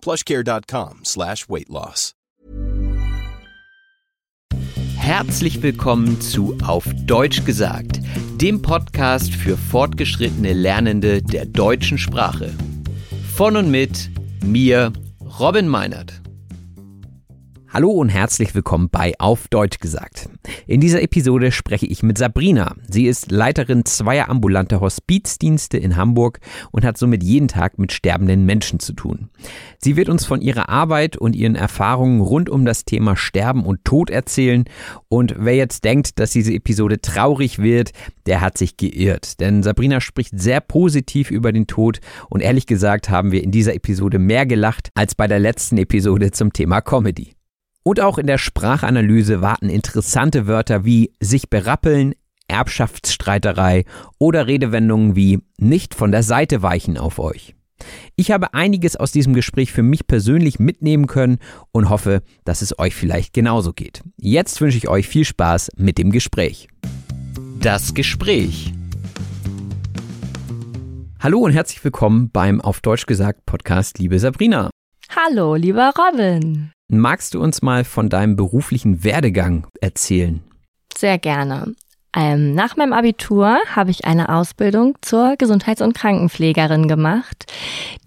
plushcare.com slash weight loss. Herzlich willkommen zu Auf Deutsch gesagt, dem Podcast für fortgeschrittene Lernende der deutschen Sprache. Von und mit mir, Robin Meinert. Hallo und herzlich willkommen bei Auf Deutsch gesagt. In dieser Episode spreche ich mit Sabrina. Sie ist Leiterin zweier ambulanter Hospizdienste in Hamburg und hat somit jeden Tag mit sterbenden Menschen zu tun. Sie wird uns von ihrer Arbeit und ihren Erfahrungen rund um das Thema Sterben und Tod erzählen. Und wer jetzt denkt, dass diese Episode traurig wird, der hat sich geirrt. Denn Sabrina spricht sehr positiv über den Tod und ehrlich gesagt haben wir in dieser Episode mehr gelacht als bei der letzten Episode zum Thema Comedy. Und auch in der Sprachanalyse warten interessante Wörter wie sich berappeln, Erbschaftsstreiterei oder Redewendungen wie nicht von der Seite weichen auf euch. Ich habe einiges aus diesem Gespräch für mich persönlich mitnehmen können und hoffe, dass es euch vielleicht genauso geht. Jetzt wünsche ich euch viel Spaß mit dem Gespräch. Das Gespräch. Hallo und herzlich willkommen beim Auf Deutsch gesagt Podcast, liebe Sabrina. Hallo, lieber Robin. Magst du uns mal von deinem beruflichen Werdegang erzählen? Sehr gerne. Ähm, nach meinem Abitur habe ich eine Ausbildung zur Gesundheits- und Krankenpflegerin gemacht,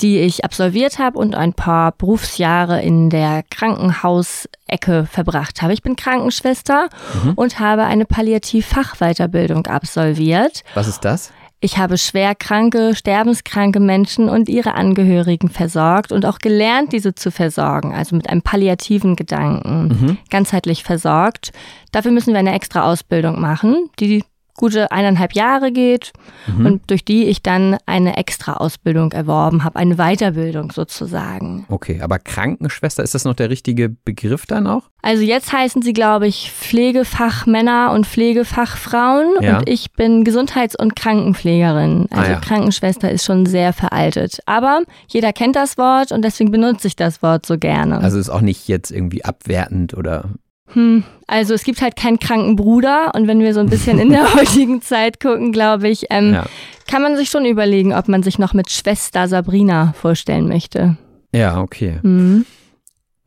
die ich absolviert habe und ein paar Berufsjahre in der Krankenhausecke verbracht habe. Ich bin Krankenschwester mhm. und habe eine Palliativ-Fachweiterbildung absolviert. Was ist das? Ich habe schwer kranke, sterbenskranke Menschen und ihre Angehörigen versorgt und auch gelernt, diese zu versorgen, also mit einem palliativen Gedanken, mhm. ganzheitlich versorgt. Dafür müssen wir eine extra Ausbildung machen, die gute eineinhalb Jahre geht mhm. und durch die ich dann eine extra Ausbildung erworben habe, eine Weiterbildung sozusagen. Okay, aber Krankenschwester, ist das noch der richtige Begriff dann auch? Also jetzt heißen sie, glaube ich, Pflegefachmänner und Pflegefachfrauen ja. und ich bin Gesundheits- und Krankenpflegerin. Also ah, ja. Krankenschwester ist schon sehr veraltet. Aber jeder kennt das Wort und deswegen benutze ich das Wort so gerne. Also ist auch nicht jetzt irgendwie abwertend oder hm, also es gibt halt keinen kranken Bruder und wenn wir so ein bisschen in der heutigen Zeit gucken, glaube ich, ähm, ja. kann man sich schon überlegen, ob man sich noch mit Schwester Sabrina vorstellen möchte. Ja, okay. Mhm.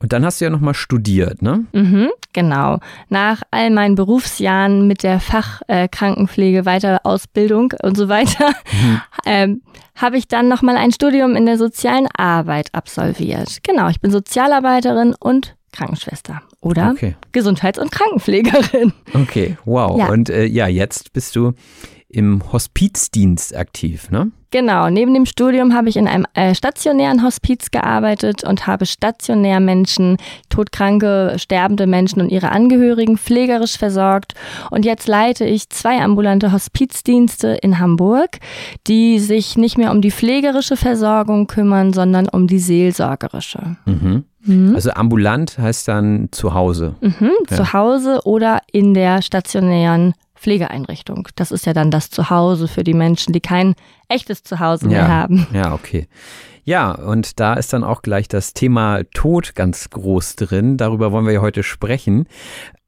Und dann hast du ja nochmal studiert, ne? Mhm, genau. Nach all meinen Berufsjahren mit der Fachkrankenpflege, äh, Weiterausbildung und so weiter, mhm. ähm, habe ich dann nochmal ein Studium in der sozialen Arbeit absolviert. Genau, ich bin Sozialarbeiterin und Krankenschwester oder okay. Gesundheits- und Krankenpflegerin. Okay, wow. Ja. Und äh, ja, jetzt bist du im Hospizdienst aktiv, ne? Genau, neben dem Studium habe ich in einem äh, stationären Hospiz gearbeitet und habe stationär Menschen, todkranke, sterbende Menschen und ihre Angehörigen pflegerisch versorgt. Und jetzt leite ich zwei ambulante Hospizdienste in Hamburg, die sich nicht mehr um die pflegerische Versorgung kümmern, sondern um die seelsorgerische. Mhm. Mhm. Also ambulant heißt dann zu Hause. Mhm, ja. Zu Hause oder in der stationären Pflegeeinrichtung. Das ist ja dann das Zuhause für die Menschen, die kein echtes Zuhause mehr haben. Ja, okay. Ja, und da ist dann auch gleich das Thema Tod ganz groß drin. Darüber wollen wir ja heute sprechen.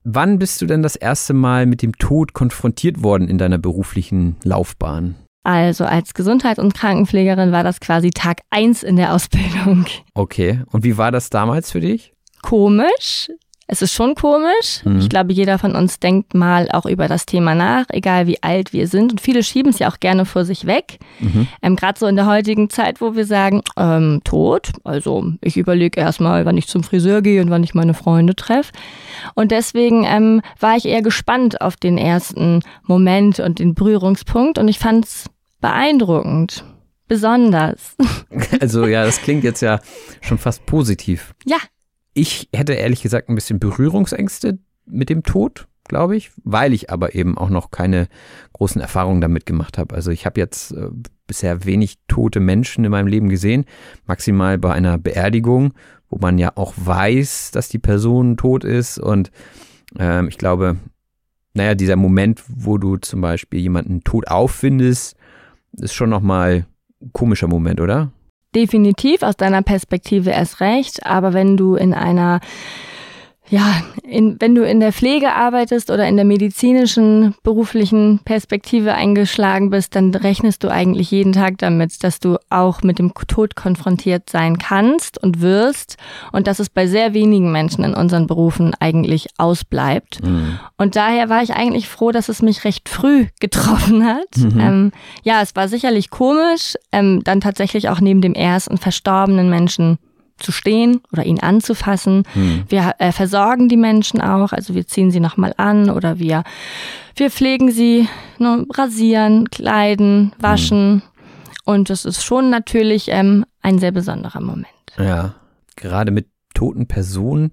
Wann bist du denn das erste Mal mit dem Tod konfrontiert worden in deiner beruflichen Laufbahn? Also als Gesundheit- und Krankenpflegerin war das quasi Tag eins in der Ausbildung. Okay. Und wie war das damals für dich? Komisch, Es ist schon komisch. Mhm. Ich glaube, jeder von uns denkt mal auch über das Thema nach, egal wie alt wir sind. Und viele schieben es ja auch gerne vor sich weg. Mhm. Ähm, Gerade so in der heutigen Zeit, wo wir sagen, ähm, tot. Also ich überlege erstmal, wann ich zum Friseur gehe und wann ich meine Freunde treffe. Und deswegen ähm, war ich eher gespannt auf den ersten Moment und den Berührungspunkt. Und ich fand es beeindruckend. Besonders. Also ja, das klingt jetzt ja schon fast positiv. Ja, ich hätte ehrlich gesagt ein bisschen Berührungsängste mit dem Tod, glaube ich, weil ich aber eben auch noch keine großen Erfahrungen damit gemacht habe. Also ich habe jetzt äh, bisher wenig tote Menschen in meinem Leben gesehen, maximal bei einer Beerdigung, wo man ja auch weiß, dass die Person tot ist und ähm, ich glaube, naja, dieser Moment, wo du zum Beispiel jemanden tot auffindest, ist schon nochmal ein komischer Moment, oder? Definitiv aus deiner Perspektive erst recht, aber wenn du in einer ja, in, wenn du in der Pflege arbeitest oder in der medizinischen beruflichen Perspektive eingeschlagen bist, dann rechnest du eigentlich jeden Tag damit, dass du auch mit dem Tod konfrontiert sein kannst und wirst und dass es bei sehr wenigen Menschen in unseren Berufen eigentlich ausbleibt. Mhm. Und daher war ich eigentlich froh, dass es mich recht früh getroffen hat. Mhm. Ähm, ja, es war sicherlich komisch, ähm, dann tatsächlich auch neben dem ersten verstorbenen Menschen zu stehen oder ihn anzufassen. Hm. Wir äh, versorgen die Menschen auch, also wir ziehen sie nochmal an oder wir, wir pflegen sie, ne, rasieren, kleiden, waschen. Hm. Und das ist schon natürlich ähm, ein sehr besonderer Moment. Ja, gerade mit toten Personen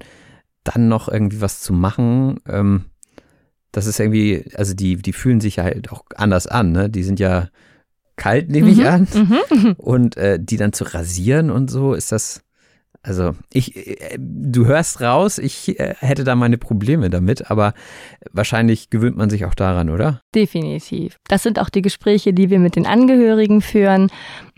dann noch irgendwie was zu machen, ähm, das ist irgendwie, also die, die fühlen sich halt auch anders an, ne? Die sind ja kalt, nehme ich mhm, an. Mhm. Und äh, die dann zu rasieren und so, ist das, also ich, äh, du hörst raus, ich äh, hätte da meine Probleme damit, aber wahrscheinlich gewöhnt man sich auch daran, oder? Definitiv. Das sind auch die Gespräche, die wir mit den Angehörigen führen.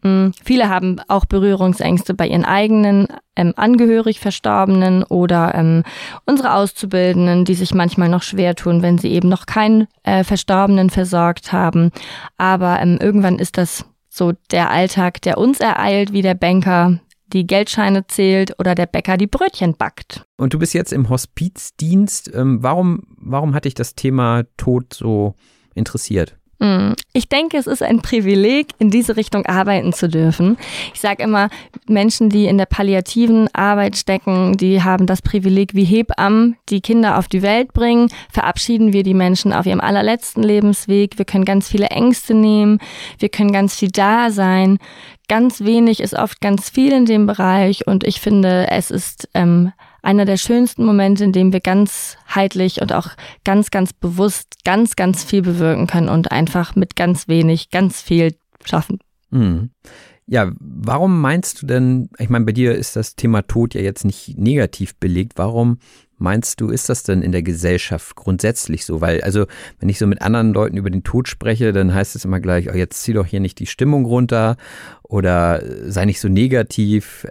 Hm, viele haben auch Berührungsängste bei ihren eigenen ähm, angehörig Verstorbenen oder ähm, unsere Auszubildenden, die sich manchmal noch schwer tun, wenn sie eben noch keinen äh, Verstorbenen versorgt haben. Aber ähm, irgendwann ist das so der Alltag, der uns ereilt, wie der Banker die Geldscheine zählt oder der Bäcker die Brötchen backt. Und du bist jetzt im Hospizdienst. Ähm, warum, warum hat dich das Thema Tod so interessiert? Hm. Ich denke, es ist ein Privileg, in diese Richtung arbeiten zu dürfen. Ich sage immer, Menschen, die in der palliativen Arbeit stecken, die haben das Privileg, wie Hebammen die Kinder auf die Welt bringen. Verabschieden wir die Menschen auf ihrem allerletzten Lebensweg. Wir können ganz viele Ängste nehmen. Wir können ganz viel da sein ganz wenig ist oft ganz viel in dem Bereich und ich finde, es ist ähm, einer der schönsten Momente, in dem wir ganzheitlich und auch ganz, ganz bewusst ganz, ganz viel bewirken können und einfach mit ganz wenig ganz viel schaffen. Mhm. Ja, warum meinst du denn, ich meine, bei dir ist das Thema Tod ja jetzt nicht negativ belegt, warum meinst du, ist das denn in der Gesellschaft grundsätzlich so? Weil, also, wenn ich so mit anderen Leuten über den Tod spreche, dann heißt es immer gleich, oh, jetzt zieh doch hier nicht die Stimmung runter oder sei nicht so negativ.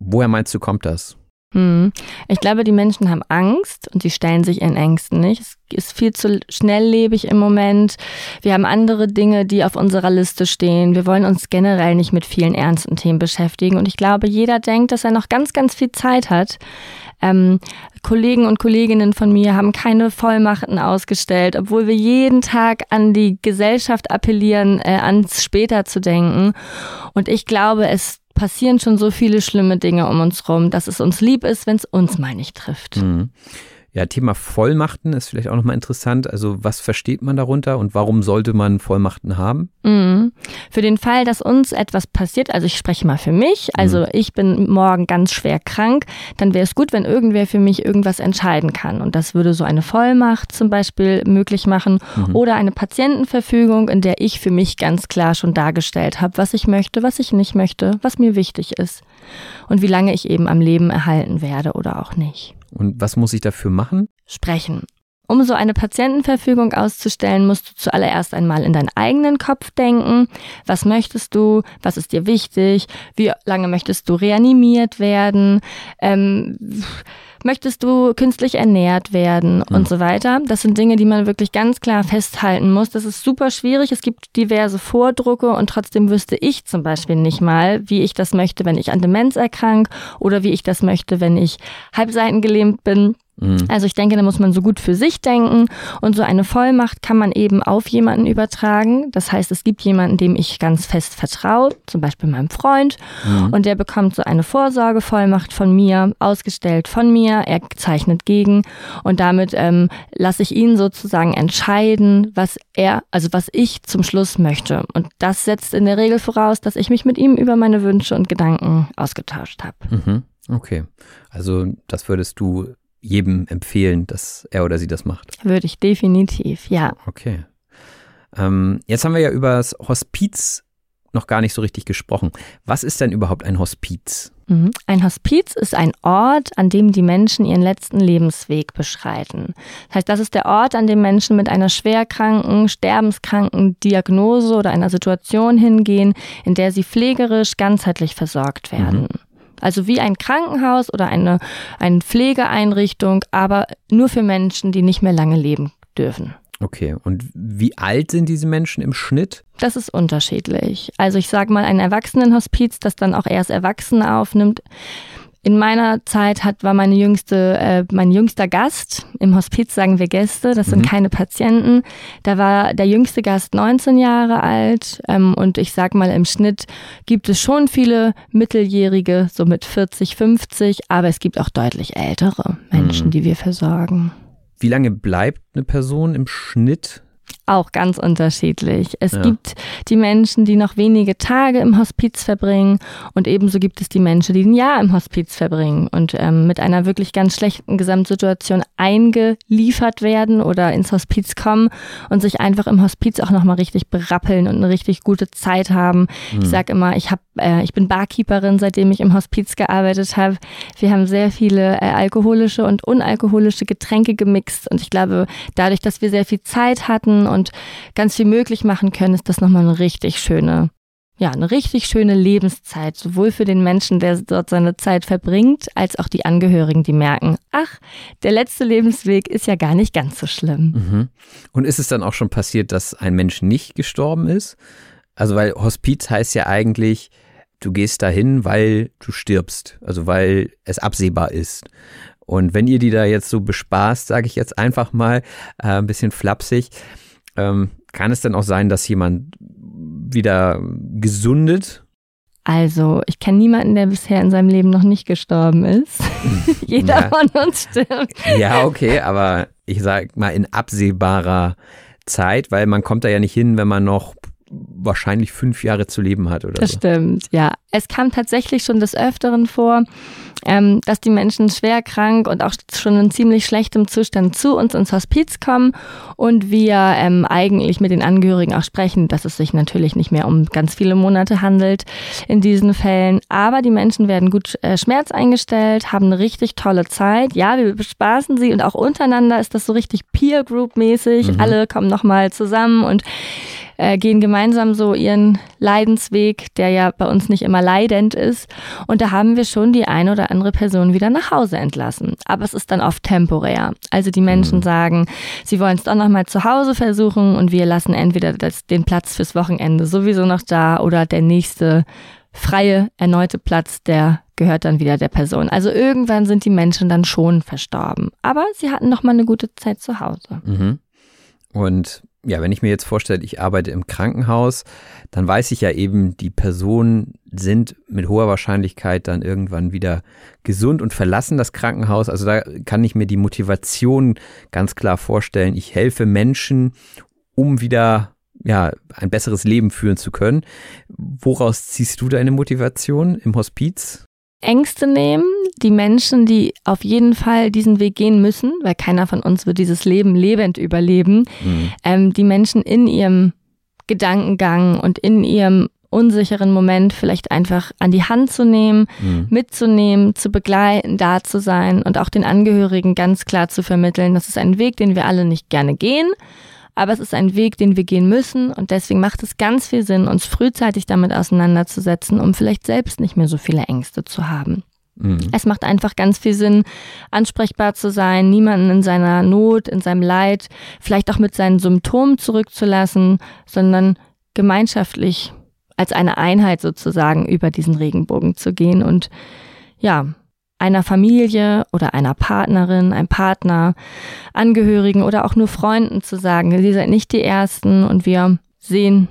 Woher meinst du, kommt das? Hm. Ich glaube, die Menschen haben Angst und sie stellen sich ihren Ängsten nicht. Es ist viel zu schnelllebig im Moment. Wir haben andere Dinge, die auf unserer Liste stehen. Wir wollen uns generell nicht mit vielen ernsten Themen beschäftigen. Und ich glaube, jeder denkt, dass er noch ganz, ganz viel Zeit hat. Ähm, Kollegen und Kolleginnen von mir haben keine Vollmachten ausgestellt, obwohl wir jeden Tag an die Gesellschaft appellieren, äh, ans später zu denken. Und ich glaube, es passieren schon so viele schlimme Dinge um uns rum, dass es uns lieb ist, wenn es uns mal nicht trifft. Mhm. Ja, Thema Vollmachten ist vielleicht auch nochmal interessant. Also was versteht man darunter und warum sollte man Vollmachten haben? Mhm. Für den Fall, dass uns etwas passiert, also ich spreche mal für mich, also mhm. ich bin morgen ganz schwer krank, dann wäre es gut, wenn irgendwer für mich irgendwas entscheiden kann. Und das würde so eine Vollmacht zum Beispiel möglich machen mhm. oder eine Patientenverfügung, in der ich für mich ganz klar schon dargestellt habe, was ich möchte, was ich nicht möchte, was mir wichtig ist und wie lange ich eben am Leben erhalten werde oder auch nicht. Und was muss ich dafür machen? Sprechen. Um so eine Patientenverfügung auszustellen, musst du zuallererst einmal in deinen eigenen Kopf denken. Was möchtest du? Was ist dir wichtig? Wie lange möchtest du reanimiert werden? Ähm, möchtest du künstlich ernährt werden und mhm. so weiter. Das sind Dinge, die man wirklich ganz klar festhalten muss. Das ist super schwierig. Es gibt diverse Vordrucke und trotzdem wüsste ich zum Beispiel nicht mal, wie ich das möchte, wenn ich an Demenz erkrank oder wie ich das möchte, wenn ich halbseitengelähmt bin. Mhm. Also ich denke, da muss man so gut für sich denken und so eine Vollmacht kann man eben auf jemanden übertragen. Das heißt, es gibt jemanden, dem ich ganz fest vertraue, zum Beispiel meinem Freund, mhm. und der bekommt so eine Vorsorgevollmacht von mir, ausgestellt von mir, er zeichnet gegen und damit ähm, lasse ich ihn sozusagen entscheiden, was er, also was ich zum Schluss möchte. Und das setzt in der Regel voraus, dass ich mich mit ihm über meine Wünsche und Gedanken ausgetauscht habe. Mhm. Okay, also das würdest du jedem empfehlen, dass er oder sie das macht? Würde ich definitiv, ja. Okay. Ähm, jetzt haben wir ja über das Hospiz noch gar nicht so richtig gesprochen. Was ist denn überhaupt ein Hospiz? Mhm. Ein Hospiz ist ein Ort, an dem die Menschen ihren letzten Lebensweg beschreiten. Das heißt, das ist der Ort, an dem Menschen mit einer schwerkranken, sterbenskranken Diagnose oder einer Situation hingehen, in der sie pflegerisch ganzheitlich versorgt werden. Mhm. Also wie ein Krankenhaus oder eine, eine Pflegeeinrichtung, aber nur für Menschen, die nicht mehr lange leben dürfen. Okay, und wie alt sind diese Menschen im Schnitt? Das ist unterschiedlich. Also ich sage mal, ein Erwachsenenhospiz, das dann auch erst Erwachsene aufnimmt, in meiner Zeit hat, war meine jüngste, äh, mein jüngster Gast, im Hospiz sagen wir Gäste, das sind mhm. keine Patienten. Da war der jüngste Gast 19 Jahre alt ähm, und ich sag mal, im Schnitt gibt es schon viele Mitteljährige, so mit 40, 50, aber es gibt auch deutlich ältere Menschen, mhm. die wir versorgen. Wie lange bleibt eine Person im Schnitt auch ganz unterschiedlich. Es ja. gibt die Menschen, die noch wenige Tage im Hospiz verbringen und ebenso gibt es die Menschen, die ein Jahr im Hospiz verbringen und ähm, mit einer wirklich ganz schlechten Gesamtsituation eingeliefert werden oder ins Hospiz kommen und sich einfach im Hospiz auch nochmal richtig berappeln und eine richtig gute Zeit haben. Mhm. Ich sage immer, ich habe, ich bin Barkeeperin, seitdem ich im Hospiz gearbeitet habe. Wir haben sehr viele äh, alkoholische und unalkoholische Getränke gemixt und ich glaube, dadurch, dass wir sehr viel Zeit hatten und ganz viel möglich machen können, ist das nochmal eine richtig schöne, ja, eine richtig schöne Lebenszeit, sowohl für den Menschen, der dort seine Zeit verbringt, als auch die Angehörigen, die merken, ach, der letzte Lebensweg ist ja gar nicht ganz so schlimm. Mhm. Und ist es dann auch schon passiert, dass ein Mensch nicht gestorben ist? Also, weil Hospiz heißt ja eigentlich, du gehst dahin, weil du stirbst, also weil es absehbar ist. Und wenn ihr die da jetzt so bespaßt, sage ich jetzt einfach mal, äh, ein bisschen flapsig, ähm, kann es denn auch sein, dass jemand wieder gesundet? Also, ich kenne niemanden, der bisher in seinem Leben noch nicht gestorben ist. Jeder ja. von uns stirbt. Ja, okay, aber ich sag mal in absehbarer Zeit, weil man kommt da ja nicht hin, wenn man noch wahrscheinlich fünf Jahre zu leben hat oder das so. Das stimmt, ja. Es kam tatsächlich schon des Öfteren vor, ähm, dass die Menschen schwer krank und auch schon in ziemlich schlechtem Zustand zu uns ins Hospiz kommen und wir ähm, eigentlich mit den Angehörigen auch sprechen, dass es sich natürlich nicht mehr um ganz viele Monate handelt in diesen Fällen. Aber die Menschen werden gut äh, Schmerz eingestellt, haben eine richtig tolle Zeit. Ja, wir bespaßen sie und auch untereinander ist das so richtig Peer Group mäßig. Mhm. Alle kommen nochmal zusammen und äh, gehen gemeinsam so ihren Leidensweg, der ja bei uns nicht immer leidend ist. Und da haben wir schon die eine oder andere Person wieder nach Hause entlassen. Aber es ist dann oft temporär. Also die Menschen mhm. sagen, sie wollen es doch nochmal zu Hause versuchen und wir lassen entweder das, den Platz fürs Wochenende sowieso noch da oder der nächste freie, erneute Platz, der gehört dann wieder der Person. Also irgendwann sind die Menschen dann schon verstorben. Aber sie hatten noch mal eine gute Zeit zu Hause. Mhm. Und ja, wenn ich mir jetzt vorstelle, ich arbeite im Krankenhaus, dann weiß ich ja eben, die Personen sind mit hoher Wahrscheinlichkeit dann irgendwann wieder gesund und verlassen das Krankenhaus. Also da kann ich mir die Motivation ganz klar vorstellen. Ich helfe Menschen, um wieder ja, ein besseres Leben führen zu können. Woraus ziehst du deine Motivation im Hospiz? Ängste nehmen, die Menschen, die auf jeden Fall diesen Weg gehen müssen, weil keiner von uns wird dieses Leben lebend überleben, mhm. ähm, die Menschen in ihrem Gedankengang und in ihrem unsicheren Moment vielleicht einfach an die Hand zu nehmen, mhm. mitzunehmen, zu begleiten, da zu sein und auch den Angehörigen ganz klar zu vermitteln, das ist ein Weg, den wir alle nicht gerne gehen, aber es ist ein Weg, den wir gehen müssen und deswegen macht es ganz viel Sinn, uns frühzeitig damit auseinanderzusetzen, um vielleicht selbst nicht mehr so viele Ängste zu haben. Mhm. Es macht einfach ganz viel Sinn, ansprechbar zu sein, niemanden in seiner Not, in seinem Leid, vielleicht auch mit seinen Symptomen zurückzulassen, sondern gemeinschaftlich als eine Einheit sozusagen über diesen Regenbogen zu gehen und ja, einer Familie oder einer Partnerin, einem Partner, Angehörigen oder auch nur Freunden zu sagen, ihr seid nicht die Ersten und wir sehen,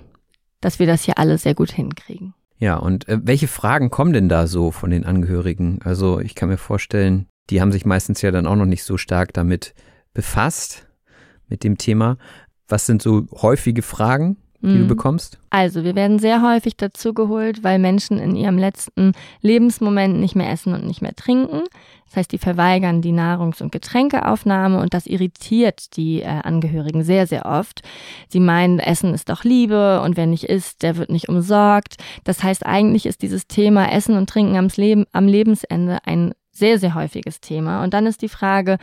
dass wir das hier alle sehr gut hinkriegen. Ja, und äh, welche Fragen kommen denn da so von den Angehörigen? Also ich kann mir vorstellen, die haben sich meistens ja dann auch noch nicht so stark damit befasst, mit dem Thema. Was sind so häufige Fragen? Die du mhm. bekommst? Also, wir werden sehr häufig dazu geholt, weil Menschen in ihrem letzten Lebensmoment nicht mehr essen und nicht mehr trinken. Das heißt, die verweigern die Nahrungs- und Getränkeaufnahme und das irritiert die äh, Angehörigen sehr, sehr oft. Sie meinen, Essen ist doch Liebe und wer nicht isst, der wird nicht umsorgt. Das heißt, eigentlich ist dieses Thema Essen und Trinken am, Leben, am Lebensende ein sehr, sehr häufiges Thema. Und dann ist die Frage,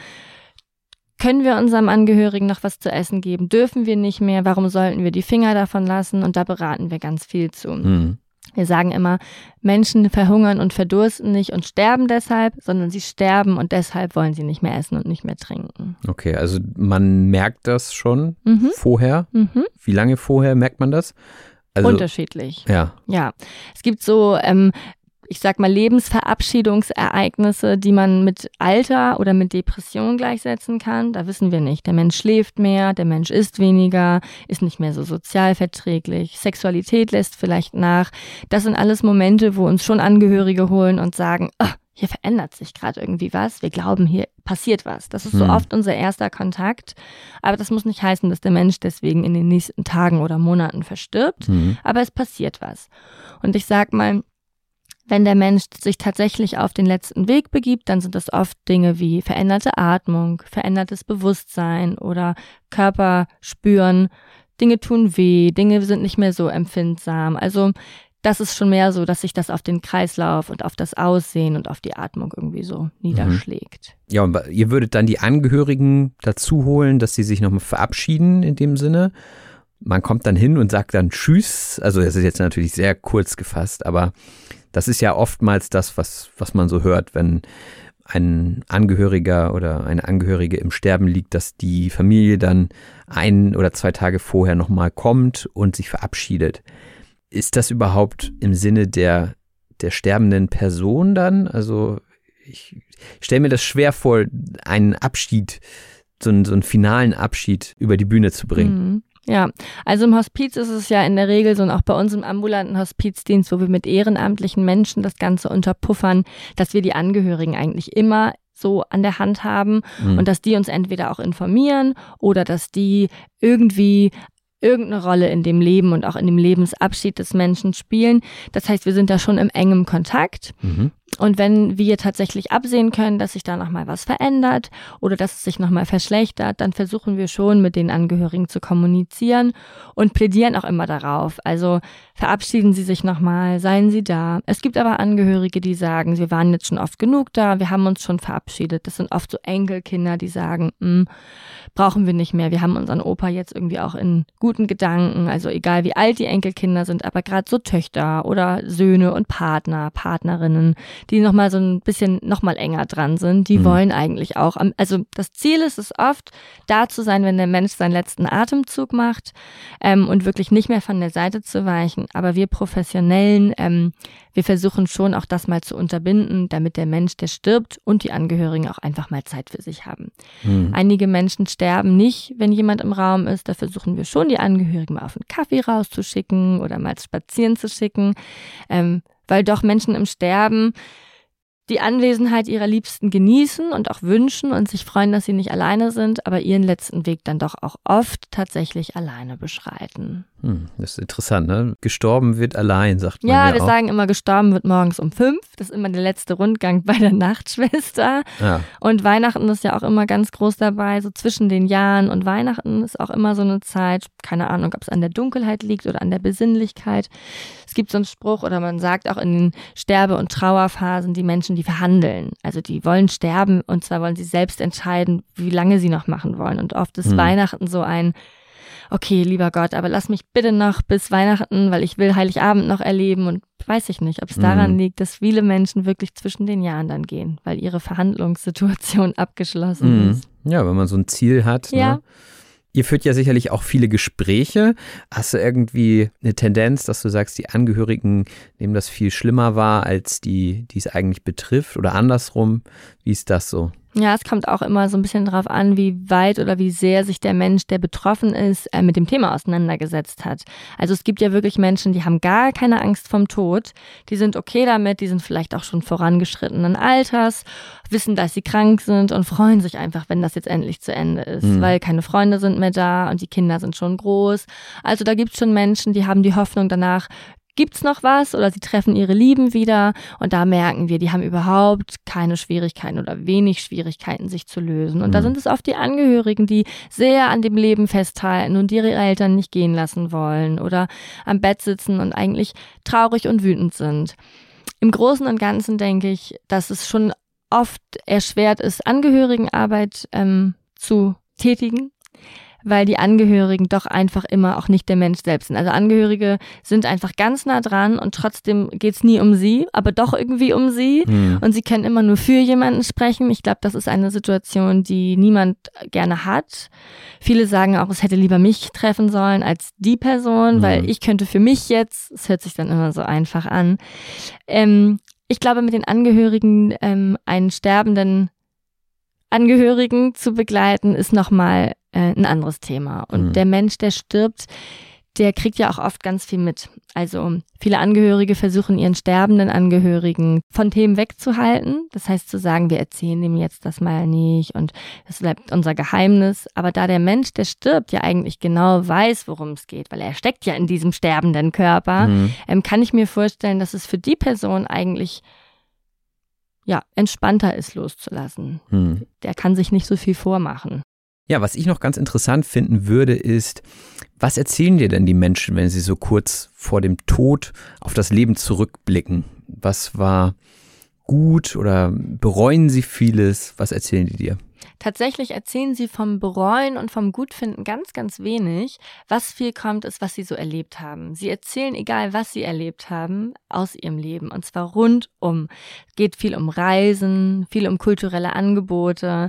können wir unserem Angehörigen noch was zu essen geben? Dürfen wir nicht mehr? Warum sollten wir die Finger davon lassen? Und da beraten wir ganz viel zu. Mhm. Wir sagen immer, Menschen verhungern und verdursten nicht und sterben deshalb, sondern sie sterben und deshalb wollen sie nicht mehr essen und nicht mehr trinken. Okay, also man merkt das schon mhm. vorher. Mhm. Wie lange vorher merkt man das? Also, Unterschiedlich. Ja. Ja. Es gibt so ähm, ich sag mal, Lebensverabschiedungsereignisse, die man mit Alter oder mit Depression gleichsetzen kann. Da wissen wir nicht. Der Mensch schläft mehr, der Mensch isst weniger, ist nicht mehr so sozial verträglich, Sexualität lässt vielleicht nach. Das sind alles Momente, wo uns schon Angehörige holen und sagen, oh, hier verändert sich gerade irgendwie was. Wir glauben, hier passiert was. Das ist so hm. oft unser erster Kontakt. Aber das muss nicht heißen, dass der Mensch deswegen in den nächsten Tagen oder Monaten verstirbt. Hm. Aber es passiert was. Und ich sag mal, wenn der Mensch sich tatsächlich auf den letzten Weg begibt, dann sind das oft Dinge wie veränderte Atmung, verändertes Bewusstsein oder Körper spüren. Dinge tun weh, Dinge sind nicht mehr so empfindsam. Also das ist schon mehr so, dass sich das auf den Kreislauf und auf das Aussehen und auf die Atmung irgendwie so niederschlägt. Mhm. Ja, und ihr würdet dann die Angehörigen dazu holen, dass sie sich nochmal verabschieden in dem Sinne. Man kommt dann hin und sagt dann Tschüss. Also das ist jetzt natürlich sehr kurz gefasst, aber das ist ja oftmals das, was, was man so hört, wenn ein Angehöriger oder eine Angehörige im Sterben liegt, dass die Familie dann ein oder zwei Tage vorher nochmal kommt und sich verabschiedet. Ist das überhaupt im Sinne der, der sterbenden Person dann? Also ich stelle mir das schwer vor, einen Abschied, so einen, so einen finalen Abschied über die Bühne zu bringen. Mhm. Ja, also im Hospiz ist es ja in der Regel so und auch bei uns im ambulanten Hospizdienst, wo wir mit ehrenamtlichen Menschen das Ganze unterpuffern, dass wir die Angehörigen eigentlich immer so an der Hand haben mhm. und dass die uns entweder auch informieren oder dass die irgendwie irgendeine Rolle in dem Leben und auch in dem Lebensabschied des Menschen spielen. Das heißt, wir sind da schon im engem Kontakt. Mhm. Und wenn wir tatsächlich absehen können, dass sich da nochmal was verändert oder dass es sich nochmal verschlechtert, dann versuchen wir schon mit den Angehörigen zu kommunizieren und plädieren auch immer darauf. Also verabschieden Sie sich nochmal, seien Sie da. Es gibt aber Angehörige, die sagen, wir waren jetzt schon oft genug da, wir haben uns schon verabschiedet. Das sind oft so Enkelkinder, die sagen, hm, brauchen wir nicht mehr. Wir haben unseren Opa jetzt irgendwie auch in guten Gedanken. Also egal wie alt die Enkelkinder sind, aber gerade so Töchter oder Söhne und Partner, Partnerinnen, die nochmal so ein bisschen nochmal enger dran sind, die mhm. wollen eigentlich auch, also das Ziel ist es oft, da zu sein, wenn der Mensch seinen letzten Atemzug macht ähm, und wirklich nicht mehr von der Seite zu weichen. Aber wir Professionellen, ähm, wir versuchen schon auch das mal zu unterbinden, damit der Mensch, der stirbt und die Angehörigen auch einfach mal Zeit für sich haben. Mhm. Einige Menschen sterben nicht, wenn jemand im Raum ist. Da versuchen wir schon, die Angehörigen mal auf einen Kaffee rauszuschicken oder mal spazieren zu schicken. Ähm, weil doch Menschen im Sterben die Anwesenheit ihrer Liebsten genießen und auch wünschen und sich freuen, dass sie nicht alleine sind, aber ihren letzten Weg dann doch auch oft tatsächlich alleine beschreiten. Hm, das ist interessant, ne? Gestorben wird allein, sagt man. Ja, ja wir auch. sagen immer, gestorben wird morgens um fünf. Das ist immer der letzte Rundgang bei der Nachtschwester. Ja. Und Weihnachten ist ja auch immer ganz groß dabei, so zwischen den Jahren. Und Weihnachten ist auch immer so eine Zeit, keine Ahnung, ob es an der Dunkelheit liegt oder an der Besinnlichkeit. Es gibt so einen Spruch oder man sagt auch in den Sterbe- und Trauerphasen, die Menschen, die verhandeln. Also die wollen sterben und zwar wollen sie selbst entscheiden, wie lange sie noch machen wollen. Und oft ist hm. Weihnachten so ein okay, lieber Gott, aber lass mich bitte noch bis Weihnachten, weil ich will Heiligabend noch erleben und weiß ich nicht, ob es daran mhm. liegt, dass viele Menschen wirklich zwischen den Jahren dann gehen, weil ihre Verhandlungssituation abgeschlossen mhm. ist. Ja, wenn man so ein Ziel hat. Ja. Ne? Ihr führt ja sicherlich auch viele Gespräche. Hast du irgendwie eine Tendenz, dass du sagst, die Angehörigen nehmen das viel schlimmer wahr, als die, die es eigentlich betrifft oder andersrum? Wie ist das so? Ja, es kommt auch immer so ein bisschen darauf an, wie weit oder wie sehr sich der Mensch, der betroffen ist, äh, mit dem Thema auseinandergesetzt hat. Also es gibt ja wirklich Menschen, die haben gar keine Angst vom Tod. Die sind okay damit, die sind vielleicht auch schon vorangeschrittenen Alters, wissen, dass sie krank sind und freuen sich einfach, wenn das jetzt endlich zu Ende ist, mhm. weil keine Freunde sind mehr da und die Kinder sind schon groß. Also da gibt es schon Menschen, die haben die Hoffnung danach, gibt's noch was oder sie treffen ihre Lieben wieder und da merken wir, die haben überhaupt keine Schwierigkeiten oder wenig Schwierigkeiten, sich zu lösen. Und mhm. da sind es oft die Angehörigen, die sehr an dem Leben festhalten und ihre Eltern nicht gehen lassen wollen oder am Bett sitzen und eigentlich traurig und wütend sind. Im Großen und Ganzen denke ich, dass es schon oft erschwert ist, Angehörigenarbeit ähm, zu tätigen weil die Angehörigen doch einfach immer auch nicht der Mensch selbst sind. Also Angehörige sind einfach ganz nah dran und trotzdem geht's nie um sie, aber doch irgendwie um sie. Mhm. Und sie können immer nur für jemanden sprechen. Ich glaube, das ist eine Situation, die niemand gerne hat. Viele sagen auch, es hätte lieber mich treffen sollen als die Person, mhm. weil ich könnte für mich jetzt, es hört sich dann immer so einfach an. Ähm, ich glaube, mit den Angehörigen ähm, einen sterbenden Angehörigen zu begleiten, ist nochmal äh, ein anderes Thema. Und mhm. der Mensch, der stirbt, der kriegt ja auch oft ganz viel mit. Also viele Angehörige versuchen ihren sterbenden Angehörigen von Themen wegzuhalten. Das heißt zu sagen, wir erzählen dem jetzt das mal nicht und das bleibt unser Geheimnis. Aber da der Mensch, der stirbt, ja eigentlich genau weiß, worum es geht, weil er steckt ja in diesem sterbenden Körper, mhm. ähm, kann ich mir vorstellen, dass es für die Person eigentlich ja, entspannter ist loszulassen. Mhm. Der kann sich nicht so viel vormachen. Ja, was ich noch ganz interessant finden würde, ist, was erzählen dir denn die Menschen, wenn sie so kurz vor dem Tod auf das Leben zurückblicken? Was war gut oder bereuen sie vieles? Was erzählen die dir? Tatsächlich erzählen sie vom Bereuen und vom Gutfinden ganz, ganz wenig. Was viel kommt, ist, was sie so erlebt haben. Sie erzählen, egal was sie erlebt haben, aus ihrem Leben. Und zwar rundum. Geht viel um Reisen, viel um kulturelle Angebote.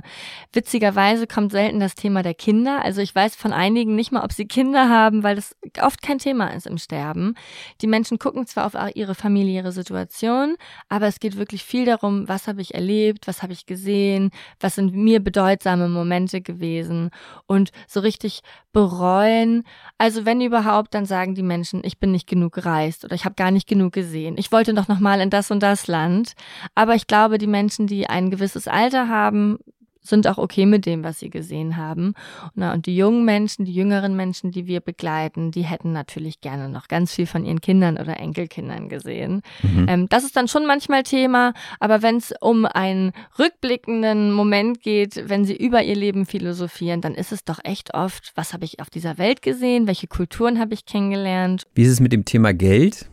Witzigerweise kommt selten das Thema der Kinder. Also ich weiß von einigen nicht mal, ob sie Kinder haben, weil das oft kein Thema ist im Sterben. Die Menschen gucken zwar auf ihre familiäre Situation, aber es geht wirklich viel darum, was habe ich erlebt, was habe ich gesehen, was sind mir bedeutsame Momente gewesen und so richtig bereuen. Also wenn überhaupt, dann sagen die Menschen, ich bin nicht genug gereist oder ich habe gar nicht genug gesehen. Ich wollte doch noch mal in das und das Land. Aber ich glaube, die Menschen, die ein gewisses Alter haben, sind auch okay mit dem, was sie gesehen haben. Na, und die jungen Menschen, die jüngeren Menschen, die wir begleiten, die hätten natürlich gerne noch ganz viel von ihren Kindern oder Enkelkindern gesehen. Mhm. Ähm, das ist dann schon manchmal Thema, aber wenn es um einen rückblickenden Moment geht, wenn sie über ihr Leben philosophieren, dann ist es doch echt oft, was habe ich auf dieser Welt gesehen, welche Kulturen habe ich kennengelernt. Wie ist es mit dem Thema Geld?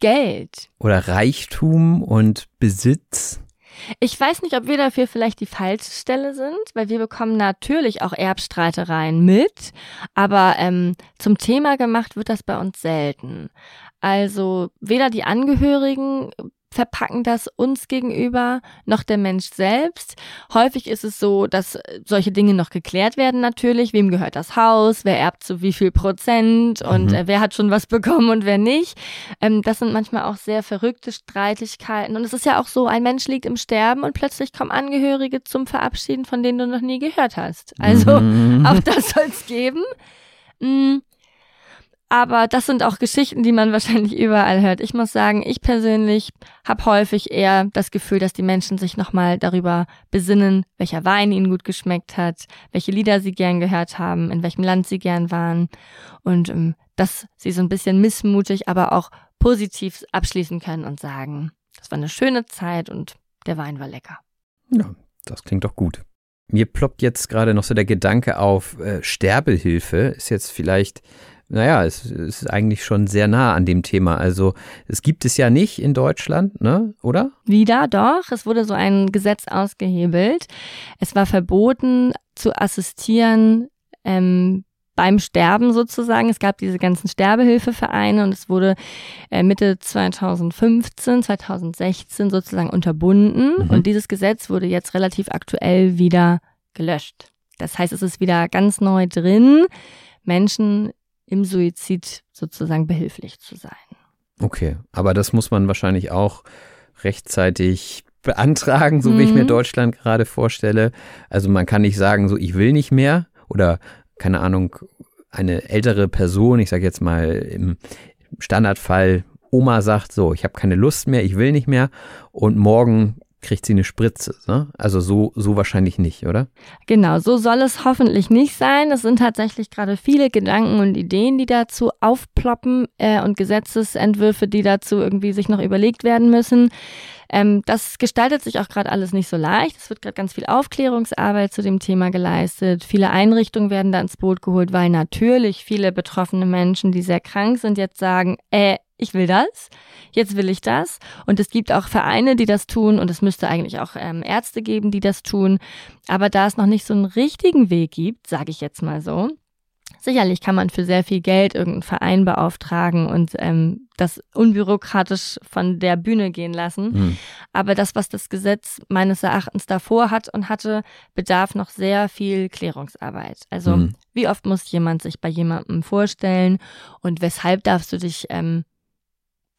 Geld. Oder Reichtum und Besitz? Ich weiß nicht, ob wir dafür vielleicht die falsche Stelle sind, weil wir bekommen natürlich auch Erbstreitereien mit, aber ähm, zum Thema gemacht wird das bei uns selten. Also weder die Angehörigen verpacken das uns gegenüber noch der Mensch selbst. Häufig ist es so, dass solche Dinge noch geklärt werden natürlich. Wem gehört das Haus? Wer erbt zu wie viel Prozent? Und mhm. äh, wer hat schon was bekommen und wer nicht? Ähm, das sind manchmal auch sehr verrückte Streitigkeiten. Und es ist ja auch so, ein Mensch liegt im Sterben und plötzlich kommen Angehörige zum Verabschieden, von denen du noch nie gehört hast. Also mhm. auch das soll es geben. Mhm. Aber das sind auch Geschichten, die man wahrscheinlich überall hört. Ich muss sagen, ich persönlich habe häufig eher das Gefühl, dass die Menschen sich nochmal darüber besinnen, welcher Wein ihnen gut geschmeckt hat, welche Lieder sie gern gehört haben, in welchem Land sie gern waren und ähm, dass sie so ein bisschen missmutig, aber auch positiv abschließen können und sagen, das war eine schöne Zeit und der Wein war lecker. Ja, das klingt doch gut. Mir ploppt jetzt gerade noch so der Gedanke auf, äh, Sterbehilfe ist jetzt vielleicht naja, es, es ist eigentlich schon sehr nah an dem Thema. Also es gibt es ja nicht in Deutschland, ne? Oder? Wieder, doch. Es wurde so ein Gesetz ausgehebelt. Es war verboten zu assistieren ähm, beim Sterben sozusagen. Es gab diese ganzen Sterbehilfevereine und es wurde äh, Mitte 2015, 2016 sozusagen unterbunden. Mhm. Und dieses Gesetz wurde jetzt relativ aktuell wieder gelöscht. Das heißt, es ist wieder ganz neu drin, Menschen im Suizid sozusagen behilflich zu sein. Okay, aber das muss man wahrscheinlich auch rechtzeitig beantragen, so wie ich mir mhm. Deutschland gerade vorstelle. Also man kann nicht sagen, so ich will nicht mehr oder keine Ahnung, eine ältere Person, ich sage jetzt mal im Standardfall, Oma sagt so, ich habe keine Lust mehr, ich will nicht mehr und morgen kriegt sie eine Spritze. Ne? Also so, so wahrscheinlich nicht, oder? Genau, so soll es hoffentlich nicht sein. Es sind tatsächlich gerade viele Gedanken und Ideen, die dazu aufploppen äh, und Gesetzesentwürfe, die dazu irgendwie sich noch überlegt werden müssen. Ähm, das gestaltet sich auch gerade alles nicht so leicht. Es wird gerade ganz viel Aufklärungsarbeit zu dem Thema geleistet. Viele Einrichtungen werden da ins Boot geholt, weil natürlich viele betroffene Menschen, die sehr krank sind, jetzt sagen, äh, ich will das, jetzt will ich das. Und es gibt auch Vereine, die das tun und es müsste eigentlich auch ähm, Ärzte geben, die das tun. Aber da es noch nicht so einen richtigen Weg gibt, sage ich jetzt mal so, Sicherlich kann man für sehr viel Geld irgendeinen Verein beauftragen und ähm, das unbürokratisch von der Bühne gehen lassen. Mhm. Aber das, was das Gesetz meines Erachtens davor hat und hatte, bedarf noch sehr viel Klärungsarbeit. Also mhm. wie oft muss jemand sich bei jemandem vorstellen und weshalb darfst du dich ähm,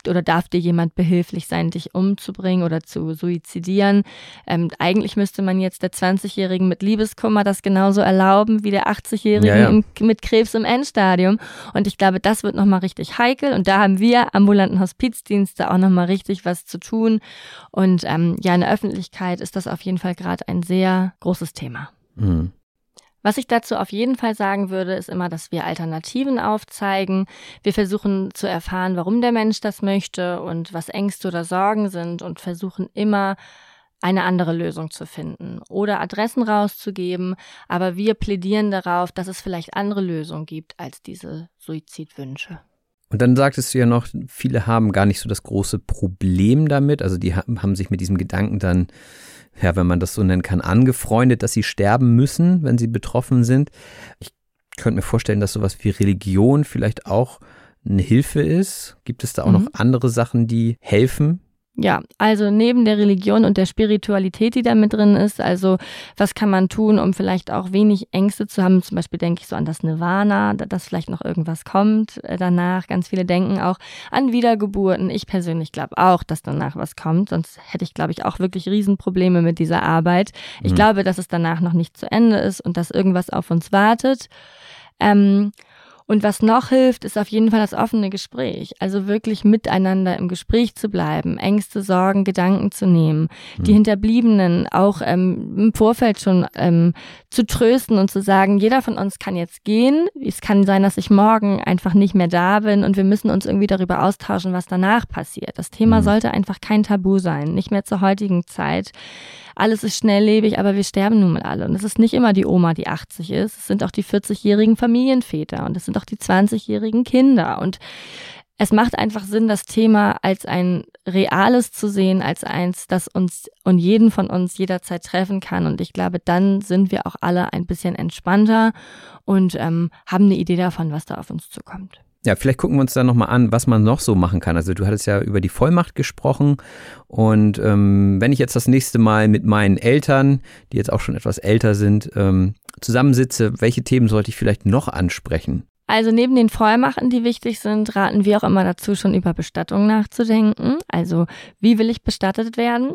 oder darf dir jemand behilflich sein, dich umzubringen oder zu suizidieren? Ähm, eigentlich müsste man jetzt der 20-Jährigen mit Liebeskummer das genauso erlauben wie der 80-Jährigen ja, ja. mit Krebs im Endstadium. Und ich glaube, das wird nochmal richtig heikel. Und da haben wir ambulanten Hospizdienste auch nochmal richtig was zu tun. Und ähm, ja, in der Öffentlichkeit ist das auf jeden Fall gerade ein sehr großes Thema. Mhm. Was ich dazu auf jeden Fall sagen würde, ist immer, dass wir Alternativen aufzeigen. Wir versuchen zu erfahren, warum der Mensch das möchte und was Ängste oder Sorgen sind und versuchen immer eine andere Lösung zu finden oder Adressen rauszugeben. Aber wir plädieren darauf, dass es vielleicht andere Lösungen gibt als diese Suizidwünsche. Und dann sagtest du ja noch, viele haben gar nicht so das große Problem damit. Also die haben sich mit diesem Gedanken dann ja, wenn man das so nennen kann, angefreundet, dass sie sterben müssen, wenn sie betroffen sind. Ich könnte mir vorstellen, dass sowas wie Religion vielleicht auch eine Hilfe ist. Gibt es da auch mhm. noch andere Sachen, die helfen? Ja, also neben der Religion und der Spiritualität, die da mit drin ist, also was kann man tun, um vielleicht auch wenig Ängste zu haben? Zum Beispiel denke ich so an das Nirvana, dass vielleicht noch irgendwas kommt äh, danach. Ganz viele denken auch an Wiedergeburten. Ich persönlich glaube auch, dass danach was kommt, sonst hätte ich, glaube ich, auch wirklich Riesenprobleme mit dieser Arbeit. Ich mhm. glaube, dass es danach noch nicht zu Ende ist und dass irgendwas auf uns wartet. Ähm, und was noch hilft, ist auf jeden Fall das offene Gespräch. Also wirklich miteinander im Gespräch zu bleiben, Ängste, Sorgen, Gedanken zu nehmen, mhm. die Hinterbliebenen auch ähm, im Vorfeld schon ähm, zu trösten und zu sagen, jeder von uns kann jetzt gehen. Es kann sein, dass ich morgen einfach nicht mehr da bin und wir müssen uns irgendwie darüber austauschen, was danach passiert. Das Thema mhm. sollte einfach kein Tabu sein, nicht mehr zur heutigen Zeit alles ist schnelllebig, aber wir sterben nun mal alle. Und es ist nicht immer die Oma, die 80 ist. Es sind auch die 40-jährigen Familienväter und es sind auch die 20-jährigen Kinder. Und es macht einfach Sinn, das Thema als ein reales zu sehen, als eins, das uns und jeden von uns jederzeit treffen kann. Und ich glaube, dann sind wir auch alle ein bisschen entspannter und ähm, haben eine Idee davon, was da auf uns zukommt. Ja, vielleicht gucken wir uns da nochmal an, was man noch so machen kann. Also du hattest ja über die Vollmacht gesprochen und ähm, wenn ich jetzt das nächste Mal mit meinen Eltern, die jetzt auch schon etwas älter sind, ähm, zusammensitze, welche Themen sollte ich vielleicht noch ansprechen? Also neben den Vollmachten, die wichtig sind, raten wir auch immer dazu, schon über Bestattung nachzudenken. Also wie will ich bestattet werden?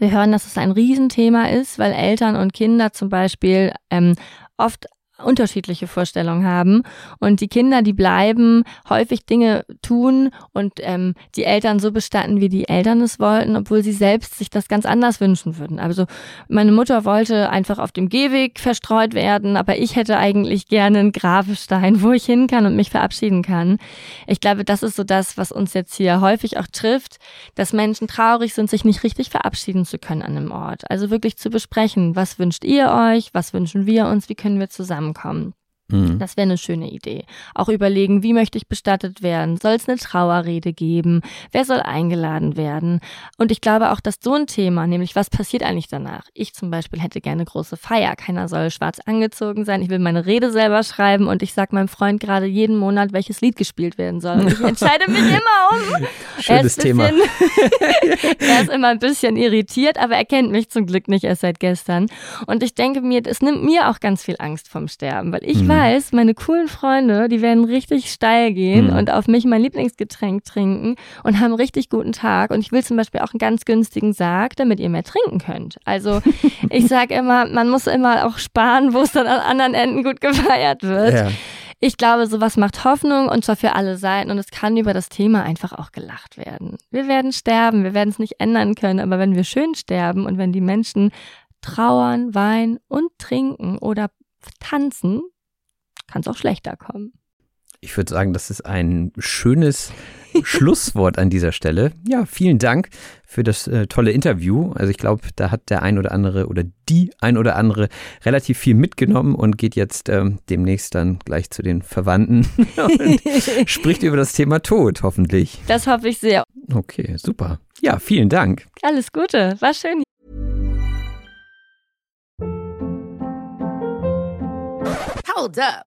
Wir hören, dass es ein Riesenthema ist, weil Eltern und Kinder zum Beispiel ähm, oft unterschiedliche Vorstellungen haben. Und die Kinder, die bleiben, häufig Dinge tun und ähm, die Eltern so bestatten, wie die Eltern es wollten, obwohl sie selbst sich das ganz anders wünschen würden. Also meine Mutter wollte einfach auf dem Gehweg verstreut werden, aber ich hätte eigentlich gerne einen Grabestein, wo ich hin kann und mich verabschieden kann. Ich glaube, das ist so das, was uns jetzt hier häufig auch trifft, dass Menschen traurig sind, sich nicht richtig verabschieden zu können an einem Ort. Also wirklich zu besprechen, was wünscht ihr euch, was wünschen wir uns, wie können wir zusammen zusammenkommen. Mhm. Das wäre eine schöne Idee. Auch überlegen, wie möchte ich bestattet werden? Soll es eine Trauerrede geben? Wer soll eingeladen werden? Und ich glaube auch, dass so ein Thema, nämlich was passiert eigentlich danach? Ich zum Beispiel hätte gerne große Feier. Keiner soll schwarz angezogen sein. Ich will meine Rede selber schreiben und ich sage meinem Freund gerade jeden Monat, welches Lied gespielt werden soll. Und ich entscheide mich immer um. Schönes bisschen, Thema. er ist immer ein bisschen irritiert, aber er kennt mich zum Glück nicht erst seit gestern. Und ich denke mir, es nimmt mir auch ganz viel Angst vom Sterben, weil ich mhm. weiß, weiß, meine coolen Freunde, die werden richtig steil gehen mhm. und auf mich mein Lieblingsgetränk trinken und haben richtig guten Tag. Und ich will zum Beispiel auch einen ganz günstigen Sarg, damit ihr mehr trinken könnt. Also ich sage immer, man muss immer auch sparen, wo es dann an anderen Enden gut gefeiert wird. Ja. Ich glaube, sowas macht Hoffnung und zwar für alle Seiten und es kann über das Thema einfach auch gelacht werden. Wir werden sterben, wir werden es nicht ändern können, aber wenn wir schön sterben und wenn die Menschen trauern, weinen und trinken oder tanzen, kann es auch schlechter kommen. Ich würde sagen, das ist ein schönes Schlusswort an dieser Stelle. Ja, vielen Dank für das äh, tolle Interview. Also ich glaube, da hat der ein oder andere oder die ein oder andere relativ viel mitgenommen und geht jetzt ähm, demnächst dann gleich zu den Verwandten und spricht über das Thema Tod, hoffentlich. Das hoffe ich sehr. Okay, super. Ja, vielen Dank. Alles Gute, war schön. Hold up.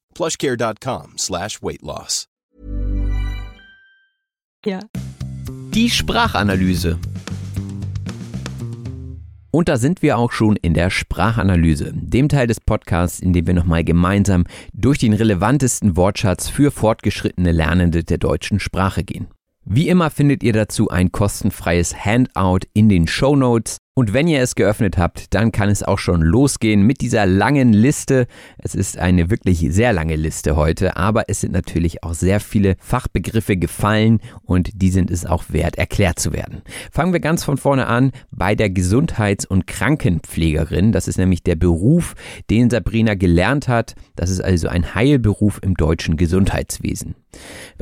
plushcare.com slash weight loss. Ja. Die Sprachanalyse. Und da sind wir auch schon in der Sprachanalyse, dem Teil des Podcasts, in dem wir nochmal gemeinsam durch den relevantesten Wortschatz für fortgeschrittene Lernende der deutschen Sprache gehen. Wie immer findet ihr dazu ein kostenfreies Handout in den Show Notes. Und wenn ihr es geöffnet habt, dann kann es auch schon losgehen mit dieser langen Liste. Es ist eine wirklich sehr lange Liste heute, aber es sind natürlich auch sehr viele Fachbegriffe gefallen und die sind es auch wert, erklärt zu werden. Fangen wir ganz von vorne an bei der Gesundheits- und Krankenpflegerin. Das ist nämlich der Beruf, den Sabrina gelernt hat. Das ist also ein Heilberuf im deutschen Gesundheitswesen.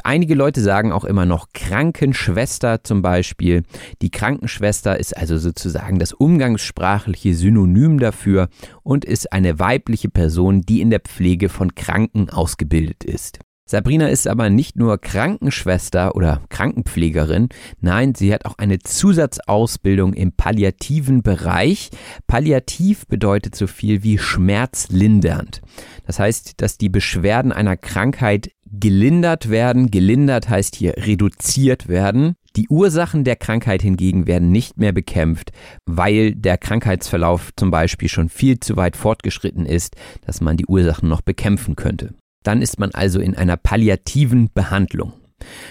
Einige Leute sagen auch immer noch Krankenschwester zum Beispiel. Die Krankenschwester ist also sozusagen das umgangssprachliche Synonym dafür und ist eine weibliche Person, die in der Pflege von Kranken ausgebildet ist. Sabrina ist aber nicht nur Krankenschwester oder Krankenpflegerin, nein, sie hat auch eine Zusatzausbildung im palliativen Bereich. Palliativ bedeutet so viel wie schmerzlindernd. Das heißt, dass die Beschwerden einer Krankheit gelindert werden. Gelindert heißt hier reduziert werden. Die Ursachen der Krankheit hingegen werden nicht mehr bekämpft, weil der Krankheitsverlauf zum Beispiel schon viel zu weit fortgeschritten ist, dass man die Ursachen noch bekämpfen könnte. Dann ist man also in einer palliativen Behandlung.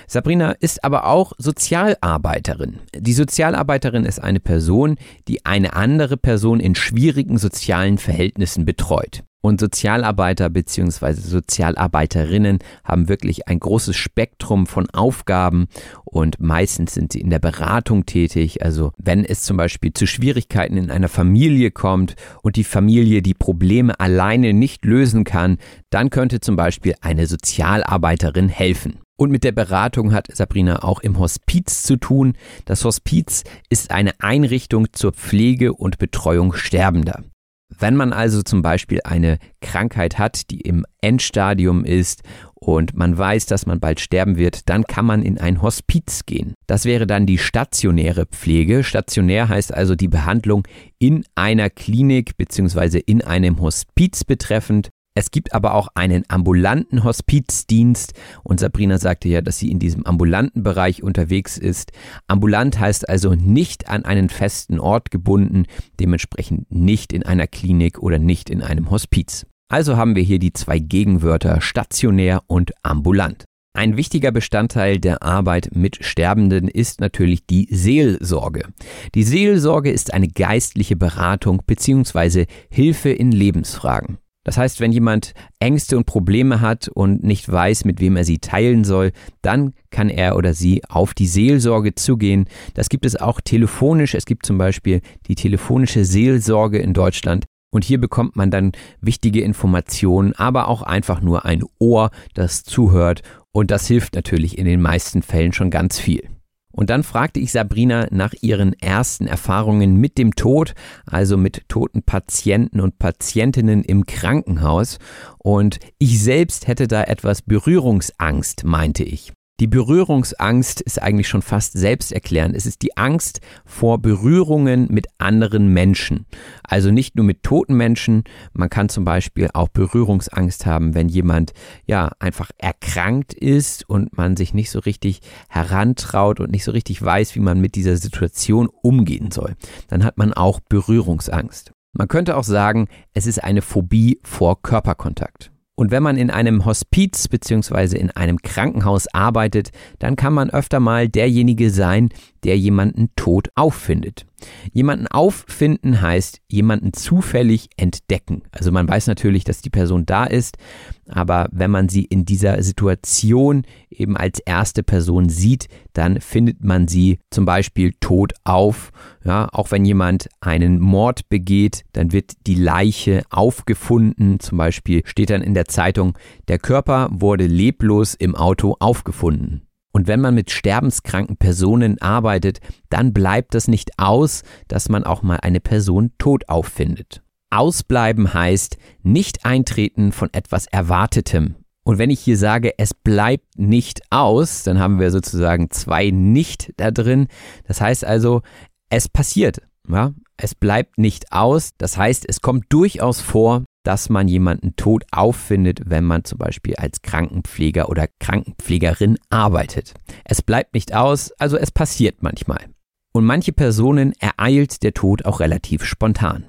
Sabrina ist aber auch Sozialarbeiterin. Die Sozialarbeiterin ist eine Person, die eine andere Person in schwierigen sozialen Verhältnissen betreut. Und Sozialarbeiter bzw. Sozialarbeiterinnen haben wirklich ein großes Spektrum von Aufgaben und meistens sind sie in der Beratung tätig. Also wenn es zum Beispiel zu Schwierigkeiten in einer Familie kommt und die Familie die Probleme alleine nicht lösen kann, dann könnte zum Beispiel eine Sozialarbeiterin helfen. Und mit der Beratung hat Sabrina auch im Hospiz zu tun. Das Hospiz ist eine Einrichtung zur Pflege und Betreuung Sterbender. Wenn man also zum Beispiel eine Krankheit hat, die im Endstadium ist und man weiß, dass man bald sterben wird, dann kann man in ein Hospiz gehen. Das wäre dann die stationäre Pflege. Stationär heißt also die Behandlung in einer Klinik bzw. in einem Hospiz betreffend. Es gibt aber auch einen ambulanten Hospizdienst und Sabrina sagte ja, dass sie in diesem ambulanten Bereich unterwegs ist. Ambulant heißt also nicht an einen festen Ort gebunden, dementsprechend nicht in einer Klinik oder nicht in einem Hospiz. Also haben wir hier die zwei Gegenwörter stationär und ambulant. Ein wichtiger Bestandteil der Arbeit mit Sterbenden ist natürlich die Seelsorge. Die Seelsorge ist eine geistliche Beratung bzw. Hilfe in Lebensfragen. Das heißt, wenn jemand Ängste und Probleme hat und nicht weiß, mit wem er sie teilen soll, dann kann er oder sie auf die Seelsorge zugehen. Das gibt es auch telefonisch. Es gibt zum Beispiel die telefonische Seelsorge in Deutschland. Und hier bekommt man dann wichtige Informationen, aber auch einfach nur ein Ohr, das zuhört. Und das hilft natürlich in den meisten Fällen schon ganz viel. Und dann fragte ich Sabrina nach ihren ersten Erfahrungen mit dem Tod, also mit toten Patienten und Patientinnen im Krankenhaus. Und ich selbst hätte da etwas Berührungsangst, meinte ich. Die Berührungsangst ist eigentlich schon fast selbsterklärend. Es ist die Angst vor Berührungen mit anderen Menschen. Also nicht nur mit toten Menschen. Man kann zum Beispiel auch Berührungsangst haben, wenn jemand ja einfach erkrankt ist und man sich nicht so richtig herantraut und nicht so richtig weiß, wie man mit dieser Situation umgehen soll. Dann hat man auch Berührungsangst. Man könnte auch sagen, es ist eine Phobie vor Körperkontakt. Und wenn man in einem Hospiz bzw. in einem Krankenhaus arbeitet, dann kann man öfter mal derjenige sein, der jemanden tot auffindet. Jemanden auffinden heißt jemanden zufällig entdecken. Also man weiß natürlich, dass die Person da ist, aber wenn man sie in dieser Situation eben als erste Person sieht, dann findet man sie zum Beispiel tot auf. Ja, auch wenn jemand einen Mord begeht, dann wird die Leiche aufgefunden. Zum Beispiel steht dann in der Zeitung, der Körper wurde leblos im Auto aufgefunden. Und wenn man mit sterbenskranken Personen arbeitet, dann bleibt das nicht aus, dass man auch mal eine Person tot auffindet. Ausbleiben heißt nicht eintreten von etwas Erwartetem. Und wenn ich hier sage, es bleibt nicht aus, dann haben wir sozusagen zwei nicht da drin. Das heißt also, es passiert. Ja? Es bleibt nicht aus. Das heißt, es kommt durchaus vor, dass man jemanden tot auffindet, wenn man zum Beispiel als Krankenpfleger oder Krankenpflegerin arbeitet. Es bleibt nicht aus, also es passiert manchmal. Und manche Personen ereilt der Tod auch relativ spontan.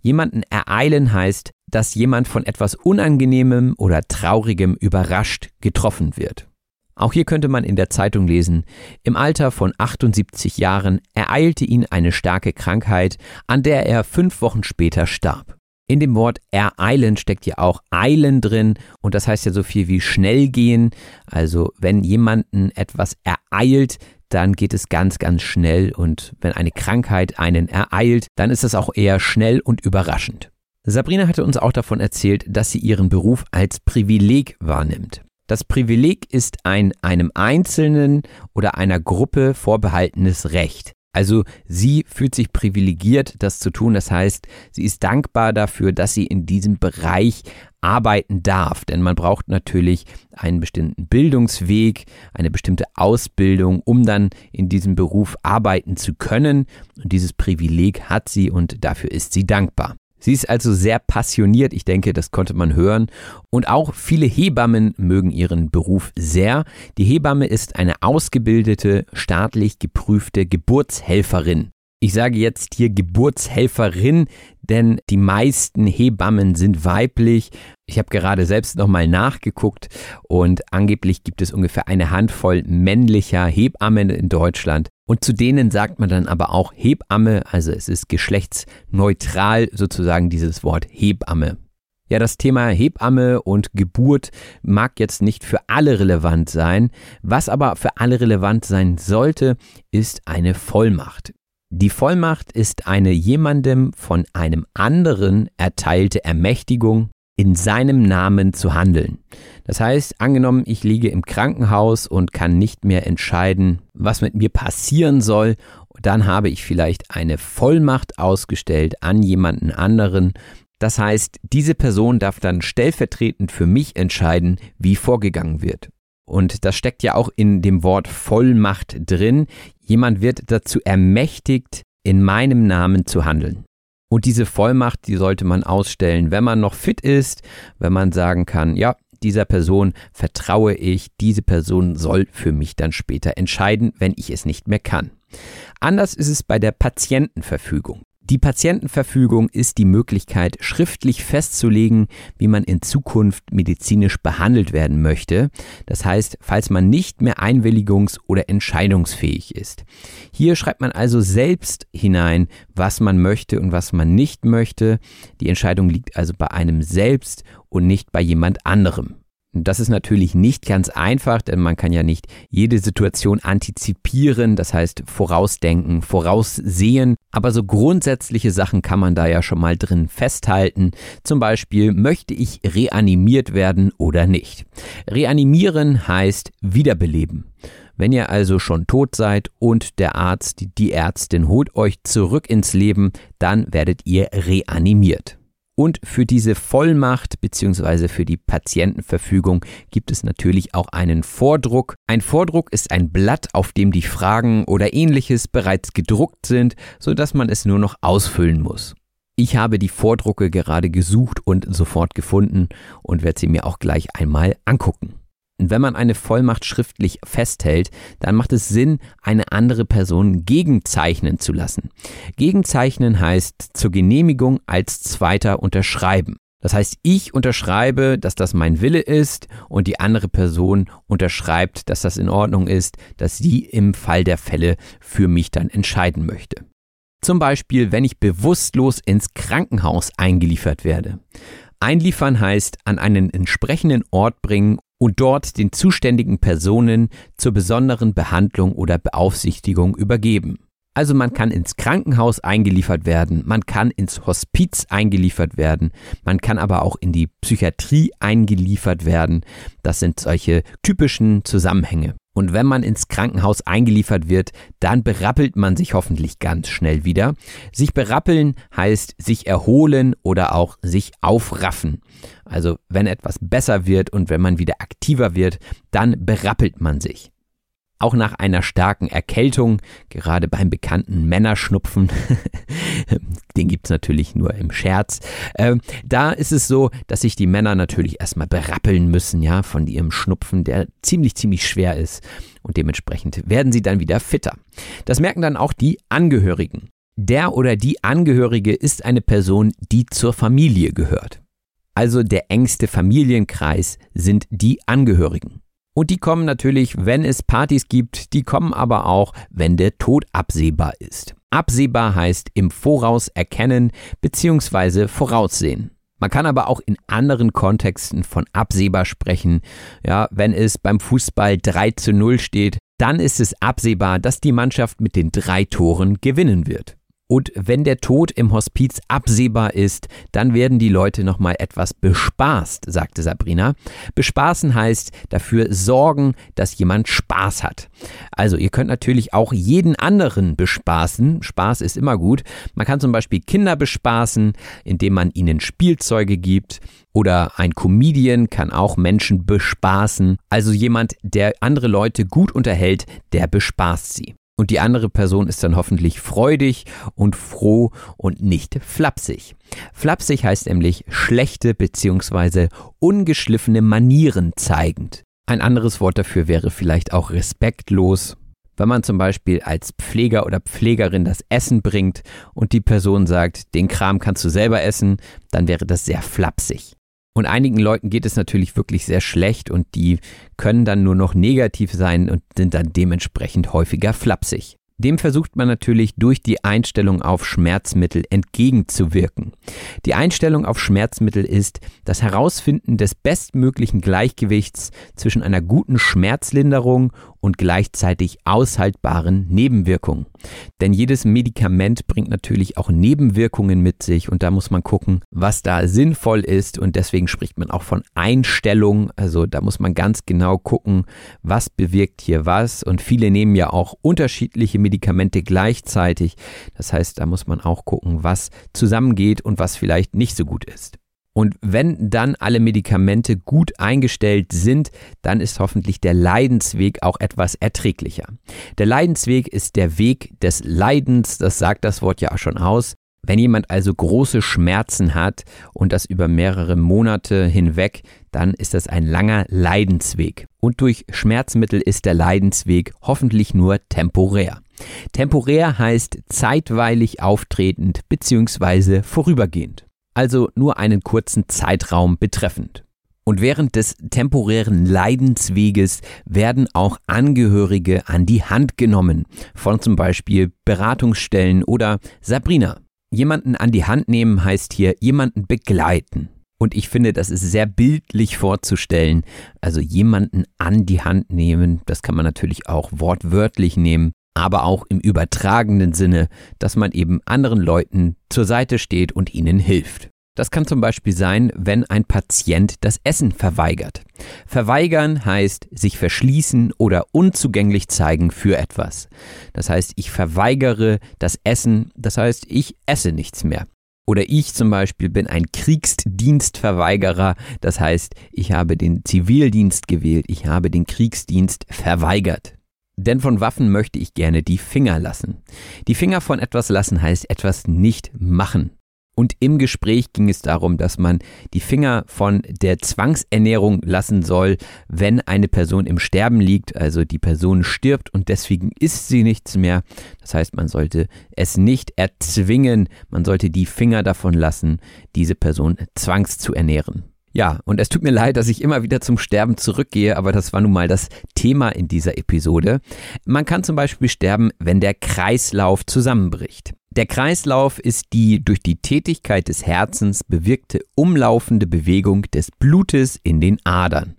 Jemanden ereilen heißt, dass jemand von etwas Unangenehmem oder Traurigem überrascht getroffen wird. Auch hier könnte man in der Zeitung lesen, im Alter von 78 Jahren ereilte ihn eine starke Krankheit, an der er fünf Wochen später starb. In dem Wort ereilen steckt ja auch eilen drin und das heißt ja so viel wie schnell gehen. Also wenn jemanden etwas ereilt, dann geht es ganz, ganz schnell und wenn eine Krankheit einen ereilt, dann ist es auch eher schnell und überraschend. Sabrina hatte uns auch davon erzählt, dass sie ihren Beruf als Privileg wahrnimmt. Das Privileg ist ein einem Einzelnen oder einer Gruppe vorbehaltenes Recht. Also sie fühlt sich privilegiert, das zu tun. Das heißt, sie ist dankbar dafür, dass sie in diesem Bereich arbeiten darf. Denn man braucht natürlich einen bestimmten Bildungsweg, eine bestimmte Ausbildung, um dann in diesem Beruf arbeiten zu können. Und dieses Privileg hat sie und dafür ist sie dankbar. Sie ist also sehr passioniert, ich denke, das konnte man hören. Und auch viele Hebammen mögen ihren Beruf sehr. Die Hebamme ist eine ausgebildete, staatlich geprüfte Geburtshelferin. Ich sage jetzt hier Geburtshelferin, denn die meisten Hebammen sind weiblich. Ich habe gerade selbst nochmal nachgeguckt und angeblich gibt es ungefähr eine Handvoll männlicher Hebammen in Deutschland. Und zu denen sagt man dann aber auch Hebamme, also es ist geschlechtsneutral sozusagen dieses Wort Hebamme. Ja, das Thema Hebamme und Geburt mag jetzt nicht für alle relevant sein. Was aber für alle relevant sein sollte, ist eine Vollmacht. Die Vollmacht ist eine jemandem von einem anderen erteilte Ermächtigung, in seinem Namen zu handeln. Das heißt, angenommen, ich liege im Krankenhaus und kann nicht mehr entscheiden, was mit mir passieren soll, dann habe ich vielleicht eine Vollmacht ausgestellt an jemanden anderen. Das heißt, diese Person darf dann stellvertretend für mich entscheiden, wie vorgegangen wird. Und das steckt ja auch in dem Wort Vollmacht drin. Jemand wird dazu ermächtigt, in meinem Namen zu handeln. Und diese Vollmacht, die sollte man ausstellen, wenn man noch fit ist, wenn man sagen kann, ja, dieser Person vertraue ich, diese Person soll für mich dann später entscheiden, wenn ich es nicht mehr kann. Anders ist es bei der Patientenverfügung. Die Patientenverfügung ist die Möglichkeit, schriftlich festzulegen, wie man in Zukunft medizinisch behandelt werden möchte. Das heißt, falls man nicht mehr einwilligungs- oder entscheidungsfähig ist. Hier schreibt man also selbst hinein, was man möchte und was man nicht möchte. Die Entscheidung liegt also bei einem selbst und nicht bei jemand anderem. Das ist natürlich nicht ganz einfach, denn man kann ja nicht jede Situation antizipieren, das heißt vorausdenken, voraussehen. Aber so grundsätzliche Sachen kann man da ja schon mal drin festhalten. Zum Beispiel, möchte ich reanimiert werden oder nicht? Reanimieren heißt wiederbeleben. Wenn ihr also schon tot seid und der Arzt, die Ärztin holt euch zurück ins Leben, dann werdet ihr reanimiert. Und für diese Vollmacht bzw. für die Patientenverfügung gibt es natürlich auch einen Vordruck. Ein Vordruck ist ein Blatt, auf dem die Fragen oder ähnliches bereits gedruckt sind, sodass man es nur noch ausfüllen muss. Ich habe die Vordrucke gerade gesucht und sofort gefunden und werde sie mir auch gleich einmal angucken. Wenn man eine Vollmacht schriftlich festhält, dann macht es Sinn, eine andere Person gegenzeichnen zu lassen. Gegenzeichnen heißt zur Genehmigung als Zweiter unterschreiben. Das heißt, ich unterschreibe, dass das mein Wille ist und die andere Person unterschreibt, dass das in Ordnung ist, dass sie im Fall der Fälle für mich dann entscheiden möchte. Zum Beispiel, wenn ich bewusstlos ins Krankenhaus eingeliefert werde. Einliefern heißt an einen entsprechenden Ort bringen und dort den zuständigen Personen zur besonderen Behandlung oder Beaufsichtigung übergeben. Also man kann ins Krankenhaus eingeliefert werden, man kann ins Hospiz eingeliefert werden, man kann aber auch in die Psychiatrie eingeliefert werden. Das sind solche typischen Zusammenhänge. Und wenn man ins Krankenhaus eingeliefert wird, dann berappelt man sich hoffentlich ganz schnell wieder. Sich berappeln heißt sich erholen oder auch sich aufraffen. Also wenn etwas besser wird und wenn man wieder aktiver wird, dann berappelt man sich auch nach einer starken Erkältung, gerade beim bekannten Männerschnupfen, den gibt's natürlich nur im Scherz, äh, da ist es so, dass sich die Männer natürlich erstmal berappeln müssen, ja, von ihrem Schnupfen, der ziemlich, ziemlich schwer ist. Und dementsprechend werden sie dann wieder fitter. Das merken dann auch die Angehörigen. Der oder die Angehörige ist eine Person, die zur Familie gehört. Also der engste Familienkreis sind die Angehörigen. Und die kommen natürlich, wenn es Partys gibt, die kommen aber auch, wenn der Tod absehbar ist. Absehbar heißt im Voraus erkennen bzw. voraussehen. Man kann aber auch in anderen Kontexten von absehbar sprechen. Ja, wenn es beim Fußball 3 zu 0 steht, dann ist es absehbar, dass die Mannschaft mit den drei Toren gewinnen wird. Und wenn der Tod im Hospiz absehbar ist, dann werden die Leute nochmal etwas bespaßt, sagte Sabrina. Bespaßen heißt dafür sorgen, dass jemand Spaß hat. Also ihr könnt natürlich auch jeden anderen bespaßen. Spaß ist immer gut. Man kann zum Beispiel Kinder bespaßen, indem man ihnen Spielzeuge gibt. Oder ein Comedian kann auch Menschen bespaßen. Also jemand, der andere Leute gut unterhält, der bespaßt sie. Und die andere Person ist dann hoffentlich freudig und froh und nicht flapsig. Flapsig heißt nämlich schlechte bzw. ungeschliffene Manieren zeigend. Ein anderes Wort dafür wäre vielleicht auch respektlos. Wenn man zum Beispiel als Pfleger oder Pflegerin das Essen bringt und die Person sagt, den Kram kannst du selber essen, dann wäre das sehr flapsig. Und einigen Leuten geht es natürlich wirklich sehr schlecht und die können dann nur noch negativ sein und sind dann dementsprechend häufiger flapsig. Dem versucht man natürlich durch die Einstellung auf Schmerzmittel entgegenzuwirken. Die Einstellung auf Schmerzmittel ist das Herausfinden des bestmöglichen Gleichgewichts zwischen einer guten Schmerzlinderung und gleichzeitig aushaltbaren Nebenwirkungen. Denn jedes Medikament bringt natürlich auch Nebenwirkungen mit sich und da muss man gucken, was da sinnvoll ist und deswegen spricht man auch von Einstellung. Also da muss man ganz genau gucken, was bewirkt hier was und viele nehmen ja auch unterschiedliche Medikamente gleichzeitig. Das heißt, da muss man auch gucken, was zusammengeht und was vielleicht nicht so gut ist. Und wenn dann alle Medikamente gut eingestellt sind, dann ist hoffentlich der Leidensweg auch etwas erträglicher. Der Leidensweg ist der Weg des Leidens, das sagt das Wort ja auch schon aus. Wenn jemand also große Schmerzen hat und das über mehrere Monate hinweg, dann ist das ein langer Leidensweg. Und durch Schmerzmittel ist der Leidensweg hoffentlich nur temporär. Temporär heißt zeitweilig auftretend bzw. vorübergehend. Also nur einen kurzen Zeitraum betreffend. Und während des temporären Leidensweges werden auch Angehörige an die Hand genommen, von zum Beispiel Beratungsstellen oder Sabrina. Jemanden an die Hand nehmen heißt hier jemanden begleiten. Und ich finde, das ist sehr bildlich vorzustellen. Also jemanden an die Hand nehmen, das kann man natürlich auch wortwörtlich nehmen, aber auch im übertragenen Sinne, dass man eben anderen Leuten zur Seite steht und ihnen hilft. Das kann zum Beispiel sein, wenn ein Patient das Essen verweigert. Verweigern heißt sich verschließen oder unzugänglich zeigen für etwas. Das heißt, ich verweigere das Essen, das heißt, ich esse nichts mehr. Oder ich zum Beispiel bin ein Kriegsdienstverweigerer, das heißt, ich habe den Zivildienst gewählt, ich habe den Kriegsdienst verweigert. Denn von Waffen möchte ich gerne die Finger lassen. Die Finger von etwas lassen heißt etwas nicht machen. Und im Gespräch ging es darum, dass man die Finger von der Zwangsernährung lassen soll, wenn eine Person im Sterben liegt, also die Person stirbt und deswegen isst sie nichts mehr. Das heißt, man sollte es nicht erzwingen, man sollte die Finger davon lassen, diese Person zwangs zu ernähren. Ja, und es tut mir leid, dass ich immer wieder zum Sterben zurückgehe, aber das war nun mal das Thema in dieser Episode. Man kann zum Beispiel sterben, wenn der Kreislauf zusammenbricht. Der Kreislauf ist die durch die Tätigkeit des Herzens bewirkte umlaufende Bewegung des Blutes in den Adern.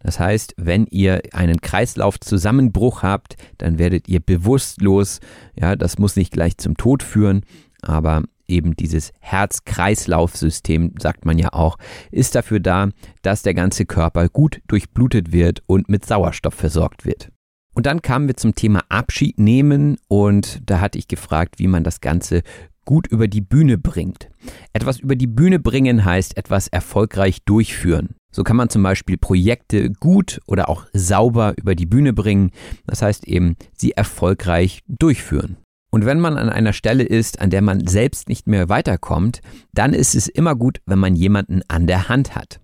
Das heißt, wenn ihr einen Kreislaufzusammenbruch habt, dann werdet ihr bewusstlos. Ja, das muss nicht gleich zum Tod führen, aber eben dieses Herz-Kreislauf-System, sagt man ja auch, ist dafür da, dass der ganze Körper gut durchblutet wird und mit Sauerstoff versorgt wird. Und dann kamen wir zum Thema Abschied nehmen und da hatte ich gefragt, wie man das Ganze gut über die Bühne bringt. Etwas über die Bühne bringen heißt etwas erfolgreich durchführen. So kann man zum Beispiel Projekte gut oder auch sauber über die Bühne bringen. Das heißt eben, sie erfolgreich durchführen. Und wenn man an einer Stelle ist, an der man selbst nicht mehr weiterkommt, dann ist es immer gut, wenn man jemanden an der Hand hat.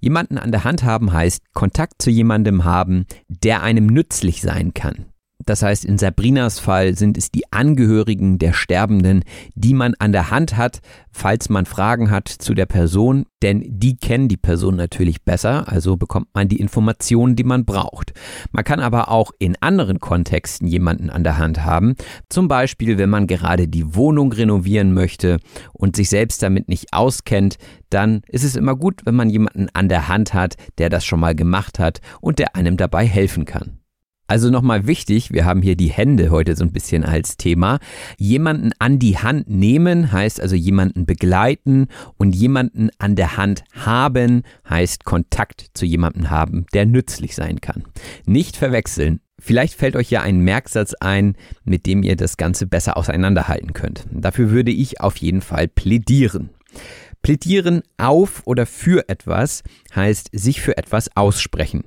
Jemanden an der Hand haben heißt Kontakt zu jemandem haben, der einem nützlich sein kann. Das heißt, in Sabrinas Fall sind es die Angehörigen der Sterbenden, die man an der Hand hat, falls man Fragen hat zu der Person, denn die kennen die Person natürlich besser, also bekommt man die Informationen, die man braucht. Man kann aber auch in anderen Kontexten jemanden an der Hand haben, zum Beispiel wenn man gerade die Wohnung renovieren möchte und sich selbst damit nicht auskennt, dann ist es immer gut, wenn man jemanden an der Hand hat, der das schon mal gemacht hat und der einem dabei helfen kann. Also nochmal wichtig, wir haben hier die Hände heute so ein bisschen als Thema. Jemanden an die Hand nehmen heißt also jemanden begleiten und jemanden an der Hand haben heißt Kontakt zu jemandem haben, der nützlich sein kann. Nicht verwechseln. Vielleicht fällt euch ja ein Merksatz ein, mit dem ihr das Ganze besser auseinanderhalten könnt. Dafür würde ich auf jeden Fall plädieren. Plädieren auf oder für etwas heißt sich für etwas aussprechen.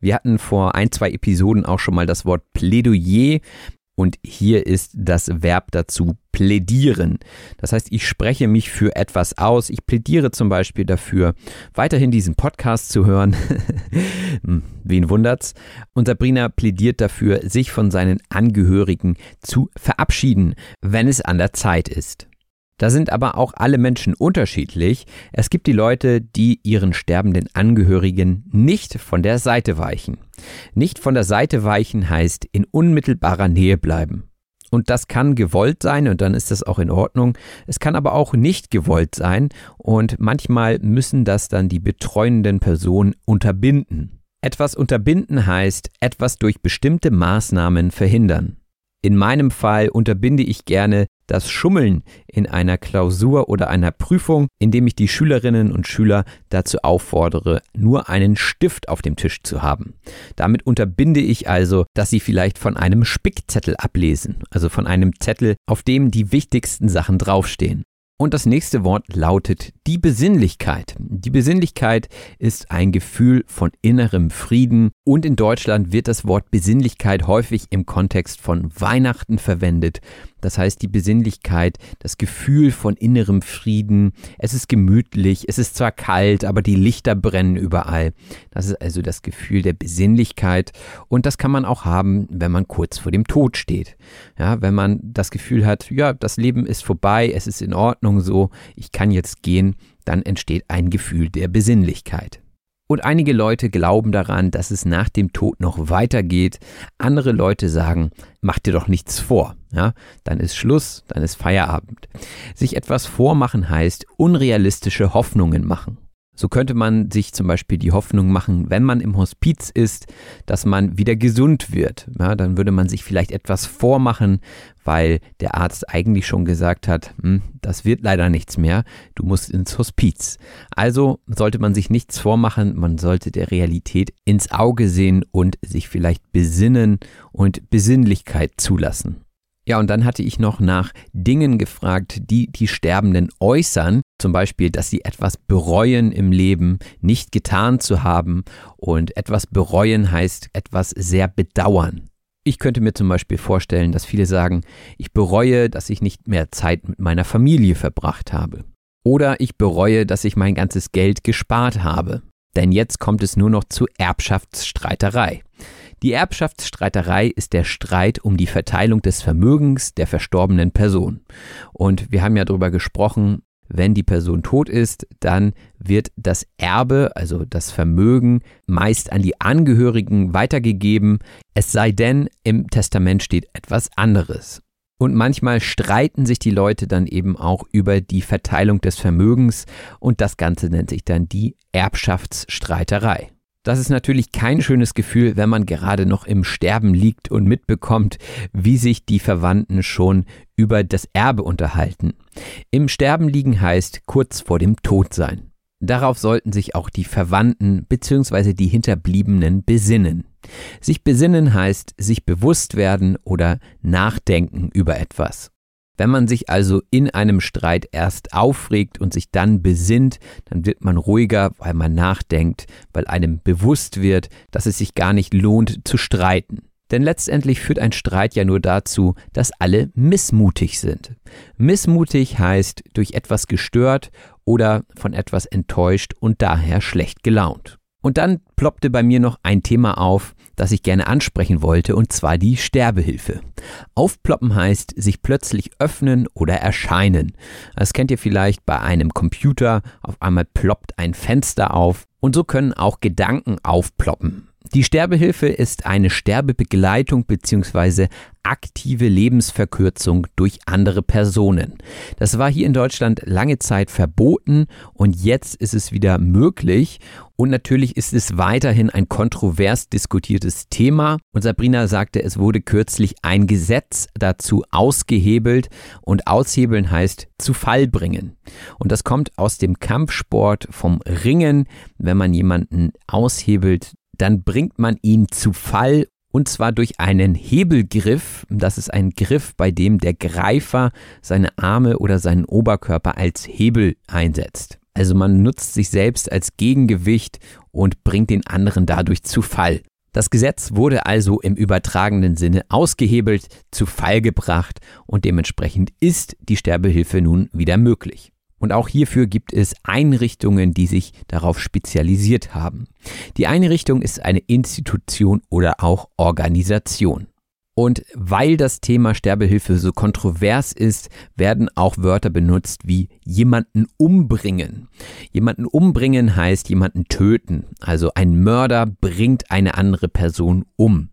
Wir hatten vor ein, zwei Episoden auch schon mal das Wort Plädoyer und hier ist das Verb dazu plädieren. Das heißt, ich spreche mich für etwas aus. Ich plädiere zum Beispiel dafür, weiterhin diesen Podcast zu hören. Hm, wen wundert's? Und Sabrina plädiert dafür, sich von seinen Angehörigen zu verabschieden, wenn es an der Zeit ist. Da sind aber auch alle Menschen unterschiedlich. Es gibt die Leute, die ihren sterbenden Angehörigen nicht von der Seite weichen. Nicht von der Seite weichen heißt in unmittelbarer Nähe bleiben. Und das kann gewollt sein und dann ist das auch in Ordnung. Es kann aber auch nicht gewollt sein und manchmal müssen das dann die betreuenden Personen unterbinden. Etwas unterbinden heißt etwas durch bestimmte Maßnahmen verhindern. In meinem Fall unterbinde ich gerne das Schummeln in einer Klausur oder einer Prüfung, indem ich die Schülerinnen und Schüler dazu auffordere, nur einen Stift auf dem Tisch zu haben. Damit unterbinde ich also, dass sie vielleicht von einem Spickzettel ablesen, also von einem Zettel, auf dem die wichtigsten Sachen draufstehen. Und das nächste Wort lautet die Besinnlichkeit. Die Besinnlichkeit ist ein Gefühl von innerem Frieden und in Deutschland wird das Wort Besinnlichkeit häufig im Kontext von Weihnachten verwendet. Das heißt, die Besinnlichkeit, das Gefühl von innerem Frieden. Es ist gemütlich, es ist zwar kalt, aber die Lichter brennen überall. Das ist also das Gefühl der Besinnlichkeit. Und das kann man auch haben, wenn man kurz vor dem Tod steht. Ja, wenn man das Gefühl hat, ja, das Leben ist vorbei, es ist in Ordnung so, ich kann jetzt gehen, dann entsteht ein Gefühl der Besinnlichkeit. Und einige Leute glauben daran, dass es nach dem Tod noch weitergeht. Andere Leute sagen, mach dir doch nichts vor. Ja, dann ist Schluss, dann ist Feierabend. Sich etwas vormachen heißt unrealistische Hoffnungen machen. So könnte man sich zum Beispiel die Hoffnung machen, wenn man im Hospiz ist, dass man wieder gesund wird. Ja, dann würde man sich vielleicht etwas vormachen, weil der Arzt eigentlich schon gesagt hat, hm, das wird leider nichts mehr, du musst ins Hospiz. Also sollte man sich nichts vormachen, man sollte der Realität ins Auge sehen und sich vielleicht besinnen und Besinnlichkeit zulassen. Ja, und dann hatte ich noch nach Dingen gefragt, die die Sterbenden äußern, zum Beispiel, dass sie etwas bereuen im Leben, nicht getan zu haben. Und etwas bereuen heißt etwas sehr bedauern. Ich könnte mir zum Beispiel vorstellen, dass viele sagen, ich bereue, dass ich nicht mehr Zeit mit meiner Familie verbracht habe. Oder ich bereue, dass ich mein ganzes Geld gespart habe. Denn jetzt kommt es nur noch zu Erbschaftsstreiterei. Die Erbschaftsstreiterei ist der Streit um die Verteilung des Vermögens der verstorbenen Person. Und wir haben ja darüber gesprochen, wenn die Person tot ist, dann wird das Erbe, also das Vermögen, meist an die Angehörigen weitergegeben, es sei denn, im Testament steht etwas anderes. Und manchmal streiten sich die Leute dann eben auch über die Verteilung des Vermögens und das Ganze nennt sich dann die Erbschaftsstreiterei. Das ist natürlich kein schönes Gefühl, wenn man gerade noch im Sterben liegt und mitbekommt, wie sich die Verwandten schon über das Erbe unterhalten. Im Sterben liegen heißt kurz vor dem Tod sein. Darauf sollten sich auch die Verwandten bzw. die Hinterbliebenen besinnen. Sich besinnen heißt sich bewusst werden oder nachdenken über etwas. Wenn man sich also in einem Streit erst aufregt und sich dann besinnt, dann wird man ruhiger, weil man nachdenkt, weil einem bewusst wird, dass es sich gar nicht lohnt zu streiten. Denn letztendlich führt ein Streit ja nur dazu, dass alle missmutig sind. Missmutig heißt durch etwas gestört oder von etwas enttäuscht und daher schlecht gelaunt. Und dann ploppte bei mir noch ein Thema auf, das ich gerne ansprechen wollte, und zwar die Sterbehilfe. Aufploppen heißt sich plötzlich öffnen oder erscheinen. Das kennt ihr vielleicht bei einem Computer, auf einmal ploppt ein Fenster auf und so können auch Gedanken aufploppen. Die Sterbehilfe ist eine Sterbebegleitung bzw. aktive Lebensverkürzung durch andere Personen. Das war hier in Deutschland lange Zeit verboten und jetzt ist es wieder möglich. Und natürlich ist es weiterhin ein kontrovers diskutiertes Thema. Und Sabrina sagte, es wurde kürzlich ein Gesetz dazu ausgehebelt und aushebeln heißt zu Fall bringen. Und das kommt aus dem Kampfsport vom Ringen. Wenn man jemanden aushebelt, dann bringt man ihn zu Fall und zwar durch einen Hebelgriff. Das ist ein Griff, bei dem der Greifer seine Arme oder seinen Oberkörper als Hebel einsetzt. Also man nutzt sich selbst als Gegengewicht und bringt den anderen dadurch zu Fall. Das Gesetz wurde also im übertragenen Sinne ausgehebelt, zu Fall gebracht und dementsprechend ist die Sterbehilfe nun wieder möglich. Und auch hierfür gibt es Einrichtungen, die sich darauf spezialisiert haben. Die Einrichtung ist eine Institution oder auch Organisation. Und weil das Thema Sterbehilfe so kontrovers ist, werden auch Wörter benutzt wie jemanden umbringen. Jemanden umbringen heißt jemanden töten. Also ein Mörder bringt eine andere Person um.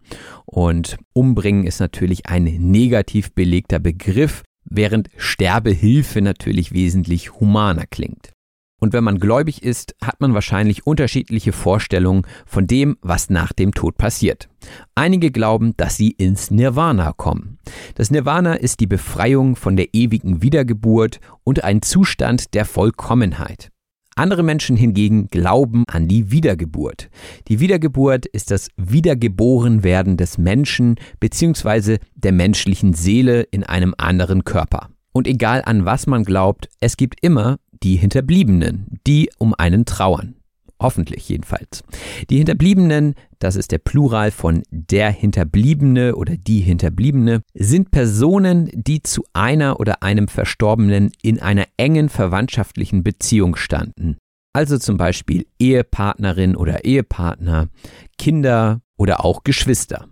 Und umbringen ist natürlich ein negativ belegter Begriff während Sterbehilfe natürlich wesentlich humaner klingt. Und wenn man gläubig ist, hat man wahrscheinlich unterschiedliche Vorstellungen von dem, was nach dem Tod passiert. Einige glauben, dass sie ins Nirvana kommen. Das Nirvana ist die Befreiung von der ewigen Wiedergeburt und ein Zustand der Vollkommenheit. Andere Menschen hingegen glauben an die Wiedergeburt. Die Wiedergeburt ist das Wiedergeborenwerden des Menschen bzw. der menschlichen Seele in einem anderen Körper. Und egal an was man glaubt, es gibt immer die Hinterbliebenen, die um einen trauern. Hoffentlich jedenfalls. Die Hinterbliebenen, das ist der Plural von der Hinterbliebene oder die Hinterbliebene, sind Personen, die zu einer oder einem Verstorbenen in einer engen verwandtschaftlichen Beziehung standen. Also zum Beispiel Ehepartnerin oder Ehepartner, Kinder oder auch Geschwister.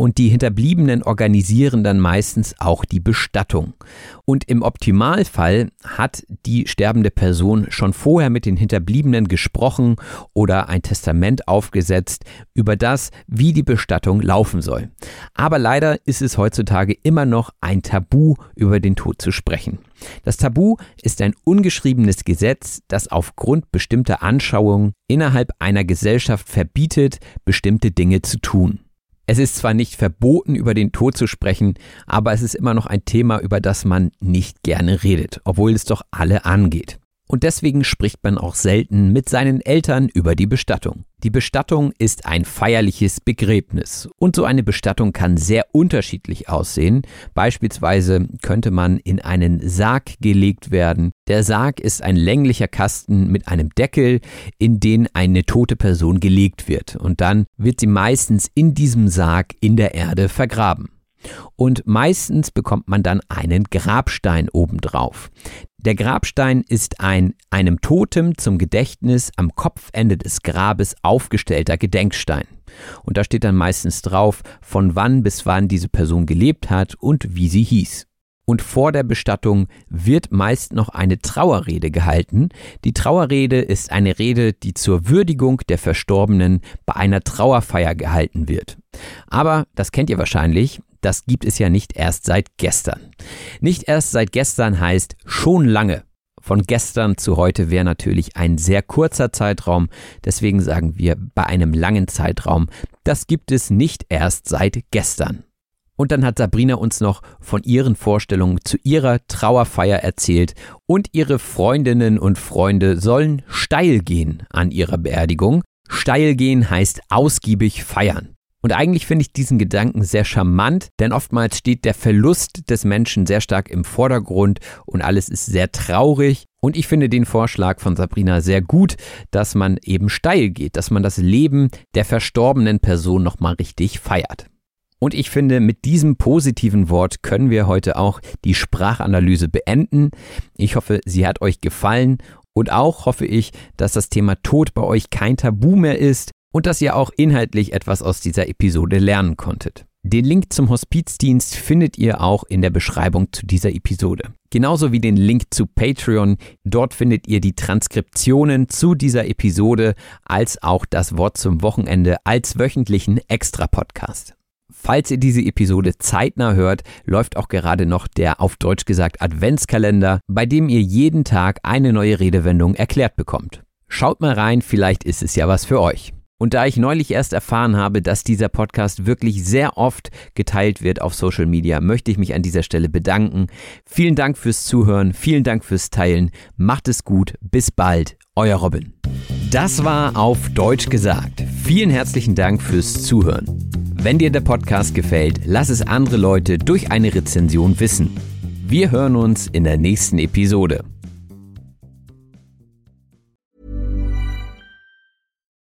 Und die Hinterbliebenen organisieren dann meistens auch die Bestattung. Und im Optimalfall hat die sterbende Person schon vorher mit den Hinterbliebenen gesprochen oder ein Testament aufgesetzt über das, wie die Bestattung laufen soll. Aber leider ist es heutzutage immer noch ein Tabu, über den Tod zu sprechen. Das Tabu ist ein ungeschriebenes Gesetz, das aufgrund bestimmter Anschauungen innerhalb einer Gesellschaft verbietet, bestimmte Dinge zu tun. Es ist zwar nicht verboten, über den Tod zu sprechen, aber es ist immer noch ein Thema, über das man nicht gerne redet, obwohl es doch alle angeht. Und deswegen spricht man auch selten mit seinen Eltern über die Bestattung. Die Bestattung ist ein feierliches Begräbnis und so eine Bestattung kann sehr unterschiedlich aussehen. Beispielsweise könnte man in einen Sarg gelegt werden. Der Sarg ist ein länglicher Kasten mit einem Deckel, in den eine tote Person gelegt wird und dann wird sie meistens in diesem Sarg in der Erde vergraben. Und meistens bekommt man dann einen Grabstein obendrauf. Der Grabstein ist ein einem Totem zum Gedächtnis am Kopfende des Grabes aufgestellter Gedenkstein. Und da steht dann meistens drauf, von wann bis wann diese Person gelebt hat und wie sie hieß. Und vor der Bestattung wird meist noch eine Trauerrede gehalten. Die Trauerrede ist eine Rede, die zur Würdigung der Verstorbenen bei einer Trauerfeier gehalten wird. Aber, das kennt ihr wahrscheinlich, das gibt es ja nicht erst seit gestern. Nicht erst seit gestern heißt schon lange. Von gestern zu heute wäre natürlich ein sehr kurzer Zeitraum, deswegen sagen wir bei einem langen Zeitraum, das gibt es nicht erst seit gestern. Und dann hat Sabrina uns noch von ihren Vorstellungen zu ihrer Trauerfeier erzählt und ihre Freundinnen und Freunde sollen steil gehen an ihrer Beerdigung. Steil gehen heißt ausgiebig feiern. Und eigentlich finde ich diesen Gedanken sehr charmant, denn oftmals steht der Verlust des Menschen sehr stark im Vordergrund und alles ist sehr traurig. Und ich finde den Vorschlag von Sabrina sehr gut, dass man eben steil geht, dass man das Leben der verstorbenen Person nochmal richtig feiert. Und ich finde, mit diesem positiven Wort können wir heute auch die Sprachanalyse beenden. Ich hoffe, sie hat euch gefallen und auch hoffe ich, dass das Thema Tod bei euch kein Tabu mehr ist und dass ihr auch inhaltlich etwas aus dieser Episode lernen konntet. Den Link zum Hospizdienst findet ihr auch in der Beschreibung zu dieser Episode. Genauso wie den Link zu Patreon. Dort findet ihr die Transkriptionen zu dieser Episode als auch das Wort zum Wochenende als wöchentlichen Extra-Podcast. Falls ihr diese Episode zeitnah hört, läuft auch gerade noch der auf Deutsch gesagt Adventskalender, bei dem ihr jeden Tag eine neue Redewendung erklärt bekommt. Schaut mal rein, vielleicht ist es ja was für euch. Und da ich neulich erst erfahren habe, dass dieser Podcast wirklich sehr oft geteilt wird auf Social Media, möchte ich mich an dieser Stelle bedanken. Vielen Dank fürs Zuhören, vielen Dank fürs Teilen. Macht es gut, bis bald, euer Robin. Das war auf Deutsch gesagt. Vielen herzlichen Dank fürs Zuhören. Wenn dir der Podcast gefällt, lass es andere Leute durch eine Rezension wissen. Wir hören uns in der nächsten Episode.